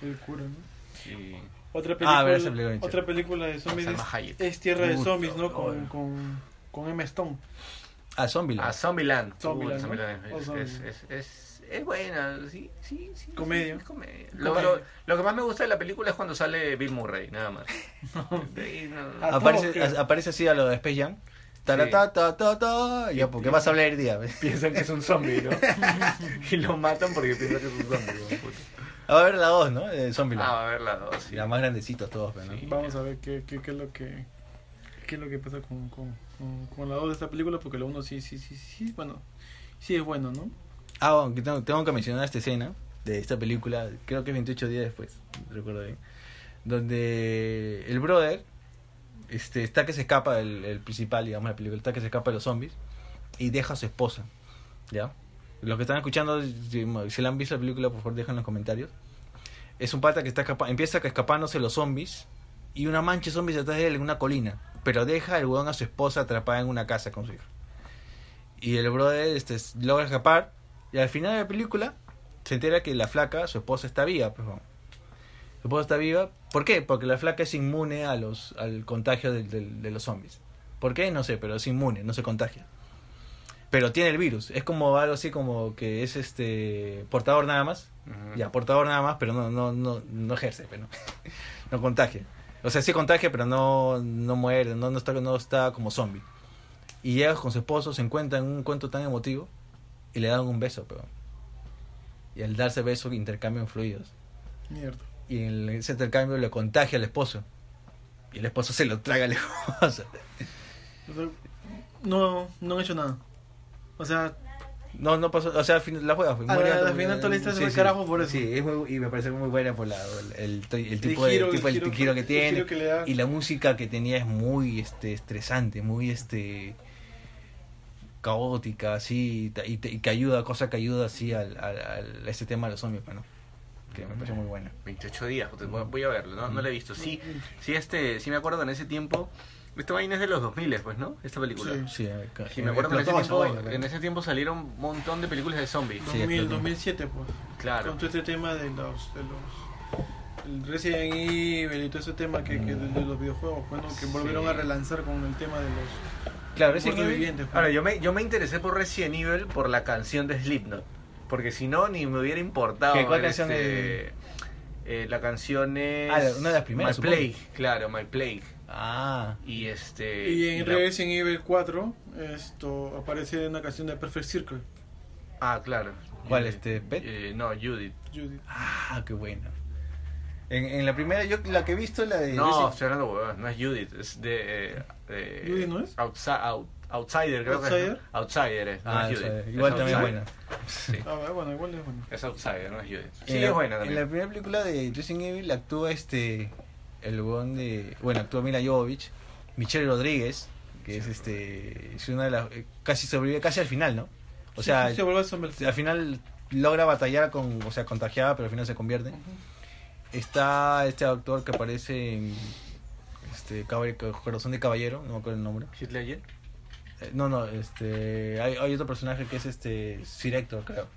El cura, ¿no? Y Otra Ah, película, a ver, esa película es otra película de zombies es, Tierra de Zombies, ¿no? Con, con, con Emma Stone. Ah, Zombieland. A Zombieland. Zombieland, Uh, ¿no? Zombieland O es, Zombieland. es, es, es, es buena, sí, sí, sí. Comedia. sí, es comedia. Lo, Comedia. lo- lo que más me gusta de la película es cuando sale Bill Murray, nada más. No- aparece, a- aparece así a lo de Space Jam. Taratá, ta, ta, ta, Ya, porque vas a hablar el día. ¿ves? Piensan que es un zombie, ¿no? y lo matan porque piensan que es un zombie. ¿no? Va a haber la 2, ¿no? De Zombieland. Ah, va a ver las dos. sí. Ya más grandecitos todos, pero, ¿no? Sí. Vamos a ver qué, qué, qué es lo que qué es lo que pasa con, con, con, con la 2 de esta película, porque la 1 sí, sí, sí, sí, bueno, sí es bueno, ¿no? Ah, bueno, tengo, tengo que mencionar esta escena de esta película, creo que 28 días después, recuerdo bien, donde el brother este, está que se escapa, el, el principal, digamos, la película, está que se escapa de los zombies y deja a su esposa, ¿ya? Los que están escuchando, si, si la han visto la película, por favor, dejen en los comentarios. Es un pata que está empieza escapándose los zombies y una mancha de zombies detrás de él en una colina, pero deja el huevón a su esposa atrapada en una casa con su hijo. Y el brother este, logra escapar y al final de la película se entera que la flaca, su esposa está viva. pues, bueno. Su esposa está viva. ¿Por qué? Porque la flaca es inmune a los, al contagio del- del- de los zombies. ¿Por qué? No sé, pero es inmune, no se contagia. Pero tiene el virus. Es como algo así como que es este portador nada más. Ujú. Ya, portador nada más, pero no, no, no, no ejerce, pero no, no contagia. O sea, sí contagia, pero no, no muere, no, no, está, no está como zombie. Y llega con su esposo, se encuentra en un cuento tan emotivo y le dan un beso, pero. Y al darse beso intercambian fluidos. Mierda. Y en ese intercambio le contagia al esposo. Y el esposo se lo traga al esposo. O sea, no, no han hecho nada. O sea, No, no pasó, o sea, al final, la juega. fue A muy la- al muy- final toda la historia se sí, carajo por eso. Sí, es muy, y me parece muy buena por la, el, el, el tipo, giro- de, tipo el el giro- giro que tiene. giro que. Y la música que tenía es muy este estresante, muy este caótica, así, y, te- y que ayuda, cosa que ayuda así al, al, al- a ese tema de los zombies, pues, ¿no? Que me parece muy buena. 28 días, puta, voy voy a verlo, ¿no? No lo he visto. Sí, sí, este, sí me acuerdo que en ese tiempo. Esta vaina es de los 2000, pues, ¿no? Esta película. Sí. Sí, eh, Sí, me acuerdo que en ese, tiempo, vaina, pues. en ese tiempo salieron un montón de películas de zombies. Sí, 2000, explotó. 2007, pues. Claro. Con todo este tema de los. De los el Resident Evil y todo ese tema que, que de, de los videojuegos, bueno, que Sí. volvieron a relanzar con el tema de los Claro, Resident Evil- pues. Ahora, yo me, yo me interesé por Resident Evil por la canción de Slipknot. Porque si no, ni me hubiera importado. ¿Qué, cuál ver canción este, eh, la canción es. Ah, la- una de las primeras, My supongo. Plague, claro, My Plague. Ah, Y este. Y en la- Resident Evil 4 esto aparece una canción de Perfect Circle. Ah, claro. ¿Cuál, Judith. este, Pet? Eh, no, Judith. Judith. ah, qué buena. En, en la primera, yo la que he visto, la de... No, estoy hablando no es Judith, es de. eh, ¿Judith no es? Outsi- out- outsider, creo que ¿Outsider? es. ¿no? Outsider es, no Ah, es Es igual también Outsider. buena. Sí, Ah, bueno, igual es bueno. es Outsider, no es Judith. Sí, En es buena En la también. primera película de Resident Evil actúa este el huevón de bueno actúa Mila Jovovich Michelle Rodríguez que es este es una de las eh, casi sobrevive casi al final no o sea Sí, se vuelve al final logra batallar con o sea contagiada pero al final se convierte está este actor que aparece en este Corazón de Caballero no me acuerdo el nombre. ¿Heath Ledger? Eh, no no este hay, hay otro personaje que es este Sir Hector creo.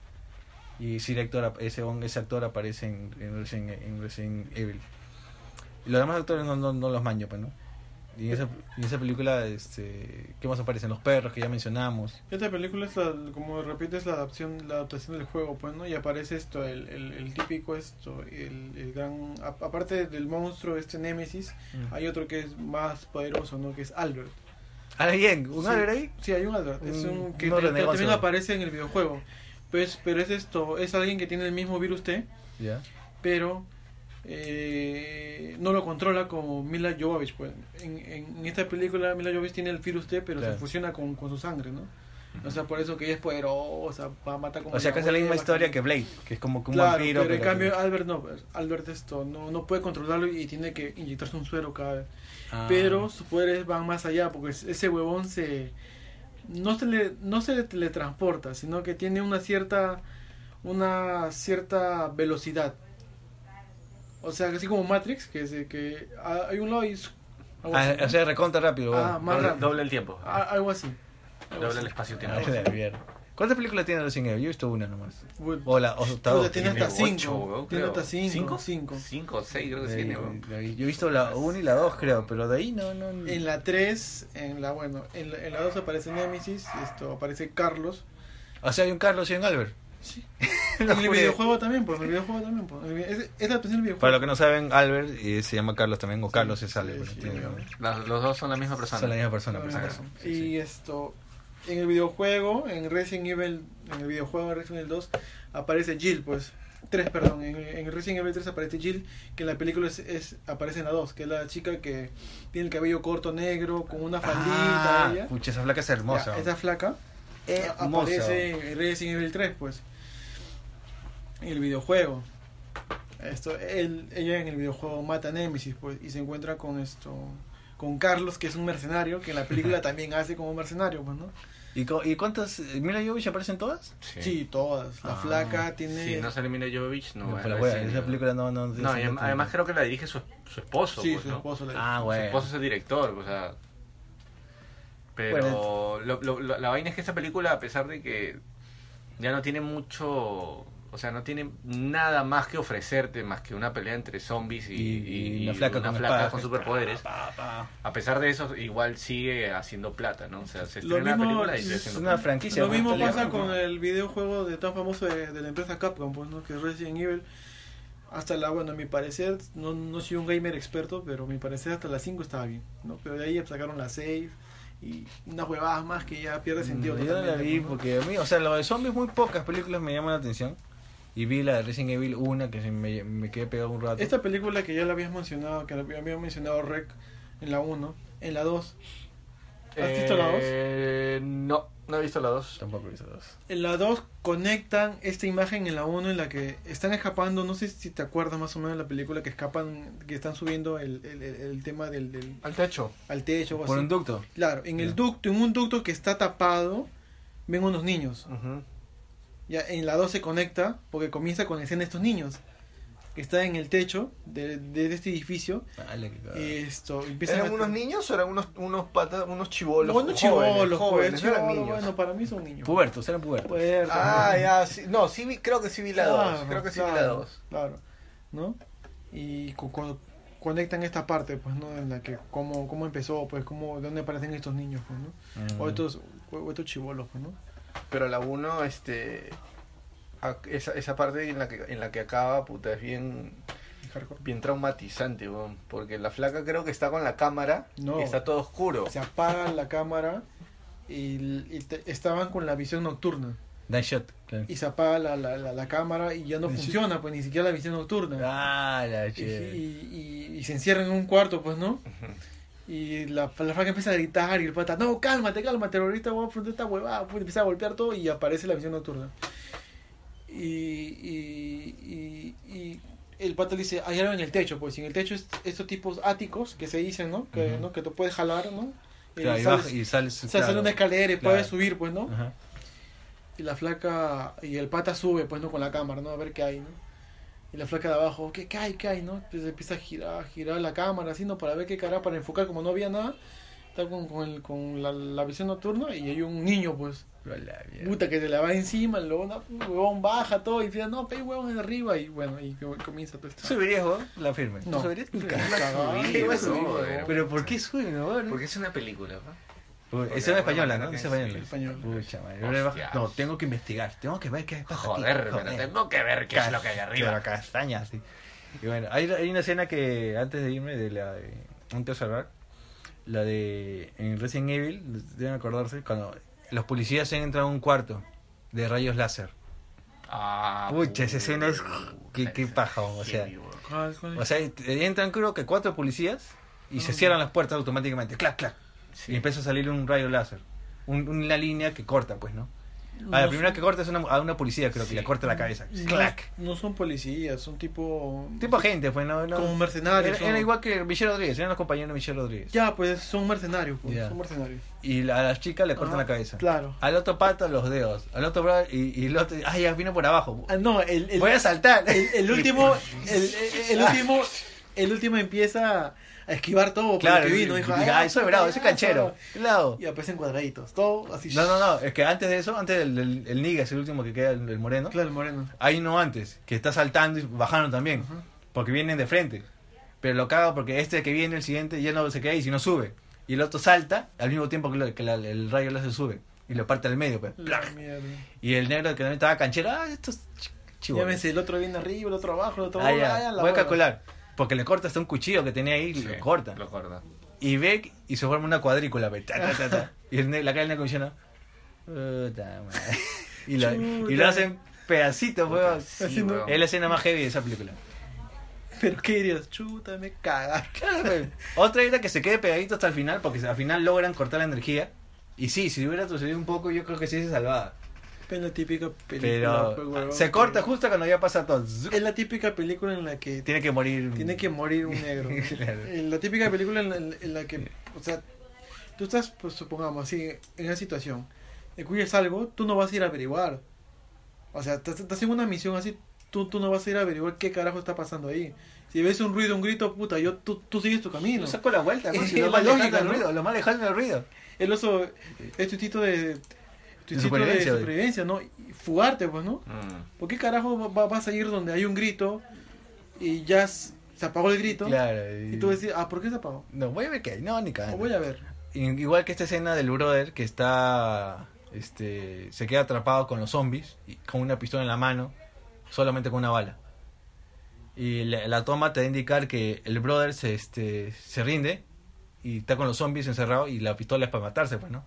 Y Sir Hector ese ese actor aparece en, en, Resident, en Resident Evil. Y los demás actores no, no, no los manjo pues no Y en esa, en esa película, este, ¿qué más aparecen? Los perros que ya mencionamos. Esta película es la, como repito, es la adaptación, la adaptación del juego, pues, ¿no? Y aparece esto, el, el, el típico esto, el, el gran, a- aparte del monstruo este Némesis, hay otro que es más poderoso, ¿no? Que es Albert. ¿Ah, bien? ¿Un Sí. Albert ahí? Sí, hay un Albert, es Un- que te- también aparece en el videojuego. Pues, pero es esto, es alguien que tiene el mismo virus T, Ya. pero eh, no lo controla como Mila Jovovich, pues. En, en, en esta película Mila Jovovich tiene el virus T, pero Claro. se fusiona con, con su sangre, ¿no? O sea, por eso que ella es poderosa, va a matar como O sea, es la misma historia que- Blade, que es como que un Claro, vampiro. pero en pero cambio que- Albert no, pues, Albert esto no, no puede controlarlo y tiene que inyectarse un suero cada vez. Ah. Pero sus poderes van más allá, porque es- ese huevón se no se le no se le teletransporta, sino que tiene una cierta una cierta velocidad. O sea, así como Matrix, que se que ah, hay un lado y Ah, ¿no? o sea, recontra rápido. Ah, más Doble, rápido. doble el tiempo. Ah, algo así. Algo doble así. el espacio-tiempo. ¿Cuántas películas tiene Resident Evil? Yo he visto una nomás. O la, o hasta dos. tiene hasta ocho, cinco. Tiene hasta cinco. ¿Cinco? cinco. Cinco o seis creo que De- tiene. weón. de- Yo he visto la 1 y la 2, creo, pero de ahí no. no En la 3, en la bueno, en la, en la 2 aparece Nemesis, esto aparece Carlos. O sea, hay un Carlos y un Albert. Sí. En el videojuego también, pues, en el videojuego también, pues. Es, es la del videojuego. Para los que no saben, Albert eh, se llama Carlos también, o Carlos Sí, es Albert. sí, tiene- los dos son la misma persona. Son la misma persona. Ah, por si acaso. razón. Sí, y sí. esto, en el videojuego, en Resident Evil, en el videojuego de Resident Evil 2, aparece Jill, pues. 3, perdón. En, en Resident Evil 3 aparece Jill, que en la película es, es- aparece en la 2, que es la chica que tiene el cabello corto negro, con una faldita. Ah, ella. pucha, esa flaca es hermosa. Ya, esa flaca. hermosa. aparece en Resident Evil 3, pues. En el videojuego. Esto, él, ella en el videojuego mata a Nemesis, pues, y se encuentra con esto, con Carlos, que es un mercenario, que en la película también hace como mercenario, pues, ¿no? ¿Y, ¿Y cuántas? ¿Mila Jovovich aparecen todas? Sí, todas. La Ah, flaca tiene... Si no se elimina Jovovich, no. No, va a pero bueno, esa película no... No, No, además creo que la dirige su, su esposo. sí, pues, su ¿no? esposo. la- Ah, Su bueno. esposo es el director, o sea. Pero lo- lo- lo- la vaina es que esta película, a pesar de que ya no tiene mucho. O sea, no tiene nada más que ofrecerte más que una pelea entre zombies y, Y- y y una flaca con superpoderes. Pa, pa. A pesar de eso, igual sigue haciendo plata, ¿no? O sea, se estrena la película y sigue haciendo una plata. franquicia. Lo mismo pasa con el videojuego de tan famoso de, de la empresa Capcom, pues, ¿no? Que es Resident Evil. Hasta la, bueno, a mi parecer, no, no soy un gamer experto, pero a mi parecer hasta la 5 estaba bien, ¿no? Pero de ahí sacaron la 6 y unas huevadas más que ya pierde sentido. Mm, Yo no la vi ¿no? porque a mí, o sea, lo de zombies muy pocas películas me llaman la atención. Y vi la de Resident Evil 1 que se me, me quedé pegado un rato. Esta película que ya la habías mencionado, que la había mencionado Rec en la 1, en la 2. ¿Has visto la 2? Eh, no, no he visto la 2. Tampoco he visto dos. En la 2 conectan esta imagen en la 1 en la que están escapando, no sé si te acuerdas más o menos de la película, que escapan, que están subiendo el, el, el- el tema del, del- Al techo. al techo o Por así. un ducto. Claro, en el ducto, en un ducto que está tapado, ven unos niños. Ya en la 2 se conecta porque comienza con la escena de estos niños que están en el techo de, de este edificio. Dale. Esto, empiezan ¿Eran a- unos niños o eran unos, unos patas, unos chivolos? Bueno, jóvenes, chivolos, jóvenes, pues, no eran chivolos, niños. Bueno, para mí son niños. Pubertos, eran pubertos. Pubertos, Ah, ¿no? ya, sí. No, sí vi, creo que sí vi la 2. Claro, creo que sí vi la claro, 2. Claro, ¿no? Y co- co- conectan esta parte, pues, ¿no? En la que cómo, cómo empezó, pues, cómo, de dónde aparecen estos niños, pues, ¿no? Mm. O estos, o estos chivolos, pues, ¿no? Pero la 1, este. a- Esa, esa parte en la, que, en la que acaba, puta, es bien, hardcore. bien traumatizante, weón. Porque la flaca creo que está con la cámara No. y está todo oscuro. Se apaga la cámara y, y te- estaban con la visión nocturna. Night shot. claro. Y se apaga la, la, la, la cámara y ya no funciona, pues, ni siquiera la visión nocturna. Ah, la Y, y, y- y se encierran en un cuarto, pues, ¿no? Y la, la flaca empieza a gritar y el pata, no, cálmate, cálmate, ahorita voy a afrontar esta huevada. Pues, empieza a golpear todo y aparece la visión nocturna. Y, y, y, y el pata le dice, hay algo en el techo, pues, y en el techo es estos tipos áticos que se dicen, ¿no? Que, Ujú. ¿no? que tú puedes jalar, ¿no? Y Claro, y, sales- y sales. o sea, sale claro. una escalera y Claro. puedes subir, pues, ¿no? Ajá. Y la flaca, y el pata sube, pues, ¿no? Con la cámara, ¿no? A ver qué hay, ¿no? Y la flaca de abajo, ¿qué, qué hay, qué hay, no? Entonces empieza a girar, girar la cámara, así, ¿no? Para ver qué cara, para enfocar, como no había nada. está con, con, el, con la, la visión nocturna y hay un niño, pues. La. Puta, que se le va encima, luego no, huevón baja todo y dice, no, pe huevón de arriba y bueno, y co- comienza todo ¿Tú esto. subirías, vos? La firme. ¿Tú No. subirías? Ni Nunca. cagada. subí, ¿Qué vas a subir, brother. huevón? Pero ¿por qué suben, no? Porque es una película, ¿no? Porque Es española, ¿no? Es española. Pucha madre. No, tengo que investigar. Tengo que ver qué pasa aquí. Joder, pero tengo que ver qué es lo que hay arriba. Claro, castaña, sí. Y bueno, hay, hay una escena que antes de irme, de la de, antes de cerrar, la de en Resident Evil, deben acordarse, cuando los policías entran a un cuarto de rayos láser. Ah, Pucha, esa escena es- qué- qué esa paja, o sea. O sea, entran creo que cuatro policías y se cierran las puertas automáticamente, clac, clac. Sí. Y empieza a salir un rayo láser. Un- una línea que corta, pues, ¿no? A la No primera son- que corta es una, a una policía, creo que le corta la cabeza. no- ¡Clac! No, son policías, son tipo. Tipo gente, pues, no. no Como mercenarios, Era, igual que Michelle Rodríguez, eran los compañeros de Michelle Rodríguez. Ya, pues son mercenarios, pues, Ya. son mercenarios. Y la- a las chicas le cortan Ajá, la cabeza. Claro. Al otro pata los dedos. Al otro y, y el otro. ¡Ay, ya vino por abajo! Ah, no, el, el, Voy a saltar. el, el último, el, el último, el último empieza a esquivar todo claro, lo que vino. Dijo, y- "Ah, ay, soy bravo, ese ah, canchero. Claro. Y aparecen cuadraditos, todo así. No, no, no, es que antes de eso, antes del, del- el Niga, es el último que queda, el, el moreno. Claro, el moreno. Hay uno antes, que está saltando y bajaron también. Porque vienen de frente. Pero lo cago porque este que viene, el siguiente, ya no se queda ahí, sino sube. Y el otro salta al mismo tiempo que, lo- que la- el rayo láser sube. Y lo parte al medio, pues. Y el negro que también estaba canchero, ah, estos chivos. Llámese, el otro viene arriba, el otro abajo, el otro Ah, ya. ah, ya, la Voy a calcular. Porque le corta hasta un cuchillo que tenía ahí y Sí, lo corta. Lo corta. Y ve y se forma una cuadrícula, ve, ta, ta, ta, ta. Y el la cara del funciona. Puta madre. Y lo, y lo hacen pedacitos, weón. Sí, weón. Es la escena más heavy de esa película. Pero qué dirías, chuta, me cagar. Claro. Otra era que se quede pegadito hasta el final, porque al final logran cortar la energía. Y sí, si hubiera sucedido un poco, yo creo que sí se salvaba. Es la típica película. pues, Pero huevón, se que- corta justo cuando ya pasa todo. Es la típica película en la que Tiene que morir. tiene que morir un negro. Claro. La típica película en la, en la que, o sea, tú estás, pues supongamos así, en una situación, escuchas algo, tú no vas a ir a averiguar. O sea, estás, estás en una misión así, tú, tú no vas a ir a averiguar qué carajo está pasando ahí. Si ves un ruido, un grito, puta, yo, tú, tú sigues tu camino. Yo saco la vuelta, ¿no? Es Si lo más lejano ¿no? ruido, lo más lejano del ruido. El oso es tu instinto de, tu instinto de supervivencia, güey. supervivencia, ¿no? Y fugarte, pues, ¿no? Mm. ¿Por qué carajo va- va- vas a ir donde hay un grito y ya se apagó el grito? Claro. Y tú decís, ah, ¿por qué se apagó? No, voy a ver qué hay. No, ni O cagando. voy a ver. Igual que esta escena del brother que está. Este. Se queda atrapado con los zombies. Y con una pistola en la mano. Solamente con una bala. Y la, la toma te va a indicar que el brother se, este, se rinde. Y está con los zombies encerrado. Y la pistola es para matarse, pues, ¿no?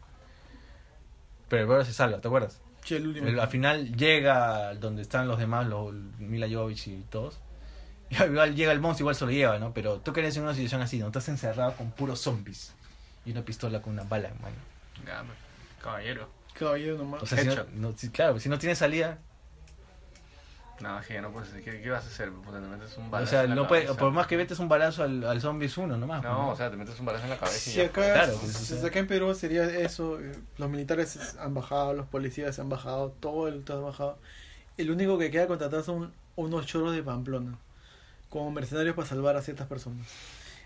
Pero el brother se salva, ¿te acuerdas? Che, el último. El- al final llega donde están los demás, los Mila Jovovich y todos. Y igual llega el monstruo, igual se lo lleva, ¿no? Pero tú querés en una situación así, ¿no? Estás encerrado con puros zombies. Y una pistola con una bala en mano. Caballero. Caballero nomás. O sea, si no, Headshot. no- si- claro, si no tienes salida, No, es que no puedes ¿Qué, ¿Qué vas a hacer? Puta, te metes un o balazo sea, en la no puede, por más que metes un balazo al, al zombie es uno nomás. No, pues, o sea, te metes un balazo en la cabeza y Si ya. acá, Claro, pues, o si sea. acá en Perú sería eso, eh, los militares han bajado, los policías han bajado, todo el todo ha bajado. El único que queda contratado son unos choros de Pamplona, como mercenarios para salvar a ciertas personas.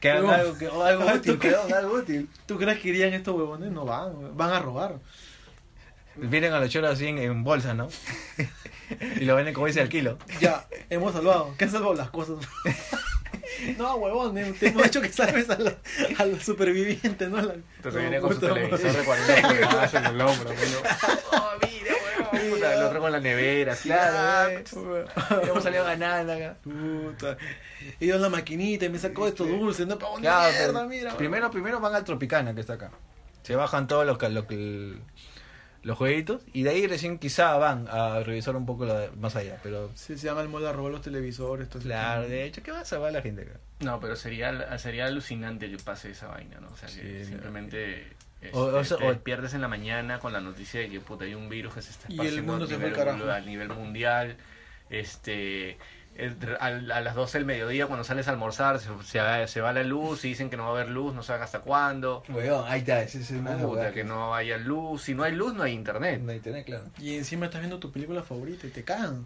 Que hagan No. algo, que, o algo ¿Tú útil, qué? que hagan algo útil. ¿Tú crees que irían estos huevones? No van, van a robar. Vienen a los choros así en, en bolsa, ¿no? y lo venden como dice al kilo. Ya, hemos salvado. ¿Qué han salvado las cosas? no, huevón, eh, te hemos hecho que salves a, la- a los supervivientes, ¿no? A la- Entonces no, viene con su televisor de 40 pulgadas en el hombro. coño. Oh, mire, huevón. Puta, El otro con la nevera, así. Claro, ah, eh. Hemos salido ganando acá. Puta. Y yo en la maquinita y me sacó estos dulces, no pago Claro, mierda, mira. primero, primero van al Tropicana, que está acá. Se bajan todos los, ca- lo que- los jueguitos y de ahí recién quizá van a revisar un poco de- más allá. Pero Sí, se llama el mola robar los televisores. todo claro, de hecho, ¿qué va a salvar la gente acá? No, pero sería, sería alucinante que pase esa vaina, ¿no? O sea, que Sí, simplemente este, O- o sea, te o- despiertes en la mañana con la noticia de que puta, hay un virus que se está Y el esparciendo mundo a, se fue nivel, al carajo. a nivel mundial. Este, el- al- a las 12 del mediodía cuando sales a almorzar se, se, se va la luz y dicen que no va a haber luz, no saben hasta cuándo. Weón, ahí está, ese es una Puta, hueá que no haya luz. Si no hay luz, no hay internet. No hay internet, claro. Y encima estás viendo tu película favorita y te cagan.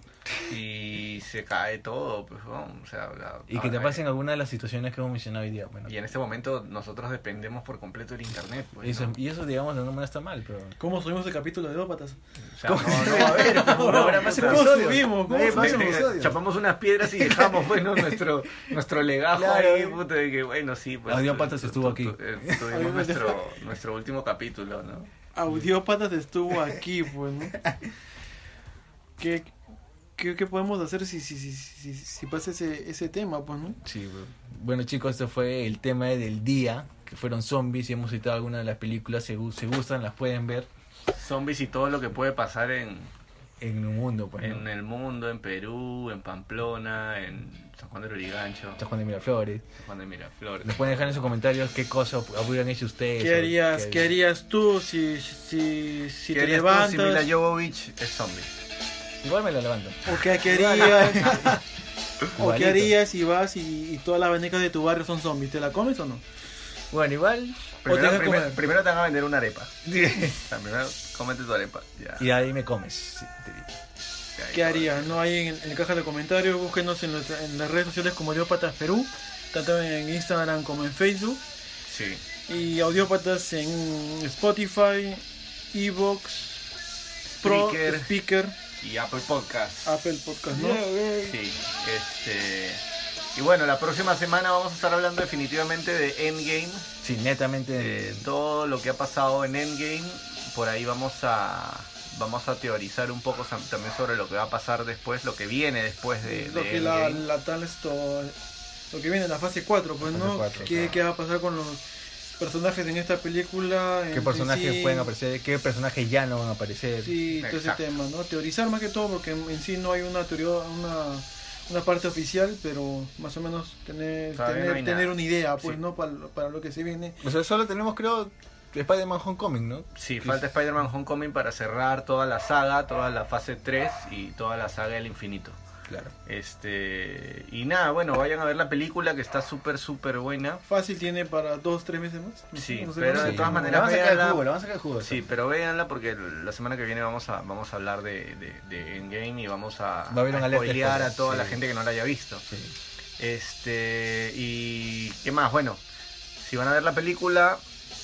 Y se cae todo. Pues, ¿no? o sea, la- Y que te pasen alguna de las situaciones que hemos mencionado hoy día. Bueno, Y en este momento nosotros dependemos por completo del internet. Pues, eso, ¿no? y eso, digamos, de alguna manera está mal, pero... ¿Cómo subimos el capítulo de Dópatas? O sea, no, no va a haber. pues, No, no, más ¿Cómo subimos? ¿Cómo subimos? episodios. Chapamos unas piedras y dejamos bueno nuestro nuestro legajo Claro. ahí, puta, de que bueno, sí, pues Audiópatas tu- estuvo tu- tu- aquí. eh, Tuvimos nuestro nuestro último capítulo, ¿no? Audiópatas estuvo aquí, pues, ¿no? ¿Qué, qué, qué podemos hacer si, si, si, si, si pasa ese, ese tema, pues, no? Sí, bro. Bueno chicos, este fue el tema del día, que fueron zombies y hemos citado algunas de las películas, gu- si gustan las pueden ver Zombies y todo lo que puede pasar en, en un mundo, pues, ¿no? en el mundo, en Perú, en Pamplona, en San Juan de Lurigancho, San Juan de Miraflores. San Juan de Miraflores. Nos pueden dejar en sus comentarios qué cosas habrían hecho ustedes. ¿Qué o harías, ¿Qué harías tú si, si, si ¿Qué te harías tú levantas? si Mila Jovovich es zombie? Igual me la levanto. ¿O qué, harías? ¿O qué harías si vas y, y todas las venecas de tu barrio son zombies? ¿Te la comes o no? Bueno, igual. Te Primero, a primero, comer. primero te van a vender una arepa. O sea, primero cómete tu arepa. Ya. y ahí me comes. sí, te digo. Ya, ¿Qué harías? ¿No? Ahí en, en la caja de comentarios, búsquenos en, nuestra- en las redes sociales como Audiópatas Perú, tanto en Instagram como en Facebook, Sí. y Audiópatas en Spotify, Evox, Pro. Speaker, Y Apple Podcast. Apple Podcast, ¿no? Sí, este. Y bueno, la próxima semana vamos a estar hablando definitivamente de Endgame, Sí, netamente. de todo lo que ha pasado en Endgame. Por ahí vamos a vamos a teorizar un poco también sobre lo que va a pasar después, lo que viene después de, lo de que la, tal esto lo que viene en la fase 4 pues Fase no ¿Qué, claro. qué va a pasar con los personajes en esta película ¿Qué personajes sí, pueden aparecer? ¿Qué personajes ya no van a aparecer? sí todo ese tema no teorizar más que todo porque en, sí no hay una teoría una una parte oficial pero más o menos tener tener, no tener una idea pues Sí. no para, para lo que se viene O sea, solo tenemos, creo, Spider-Man Homecoming, ¿no? Sí, falta Spider-Man Homecoming para cerrar toda la saga, toda la fase 3 y toda la saga del infinito. Claro. Este, y nada, bueno, vayan a ver la película que está súper, súper buena. fácil tiene para dos tres meses más Sí, No sé pero de todas maneras, van a sacar el véanla. jugo, le van a sacar el jugo. Sí, pero véanla porque la semana que viene vamos a vamos a hablar de, de, de Endgame y vamos a, Va a haber a spoilear toda sí. la gente que no la haya visto. Sí. Este, y ¿qué más? Bueno, si van a ver la película,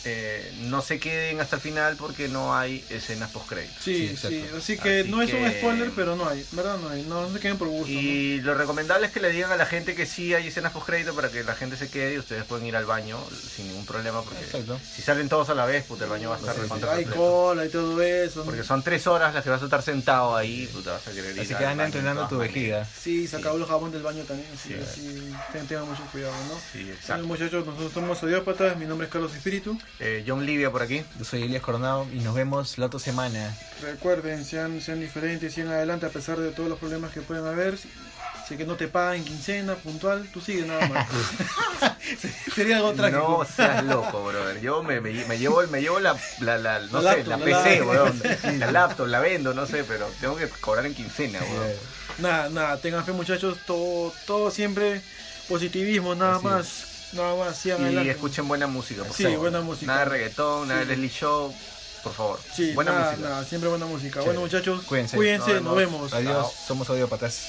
eh, no se queden hasta el final porque no hay escenas post créditos. Sí, Sí, así que Así no es un spoiler, pero no hay, ¿verdad? No hay, no, no se queden por gusto. ¿no? Y lo recomendable es que le digan a la gente que sí hay escenas post crédito para que la gente se quede y ustedes pueden ir al baño sin ningún problema porque Exacto. si salen todos a la vez, puta, el baño va a estar Sí, sí. Hay cola y todo eso. ¿no? Porque son tres horas las que vas a estar sentado ahí, puta, vas a querer ir Así que anda entrenando tu vejiga. Sí, se acabó el jabón del baño también, así Sí. que tengan mucho cuidado, ¿no? Sí, Bueno, exacto. muchachos, nosotros somos Audiópatas, mi nombre es Carlos Espíritu. Eh, John Livia por aquí. Yo soy Elias Coronado y nos vemos la otra semana. Recuerden, sean, sean diferentes, sigan adelante a pesar de todos los problemas que pueden haber. Si que no te pagan quincena, puntual, tú sigue nada más. Sería algo trágico. No seas loco, brother. Yo me, me, me llevo, me llevo la, la, la- no La sé, la laptop, la PC, weón. La laptop, la vendo, no sé, pero tengo que cobrar en quincena, weón. Nada, nada, tengan fe muchachos, todo, todo siempre positivismo, nada Así más. Nada más, sigan Y adelante. escuchen buena música, por Sí, favor. buena música. Nada de reggaetón, nada de Sí. Leslie Show, por favor. Sí, buena nada, música. nada, siempre buena música. Chévere. Bueno muchachos, Cuídense. cuídense, Nos nos vemos. Adiós, Chao. somos Audiopatas.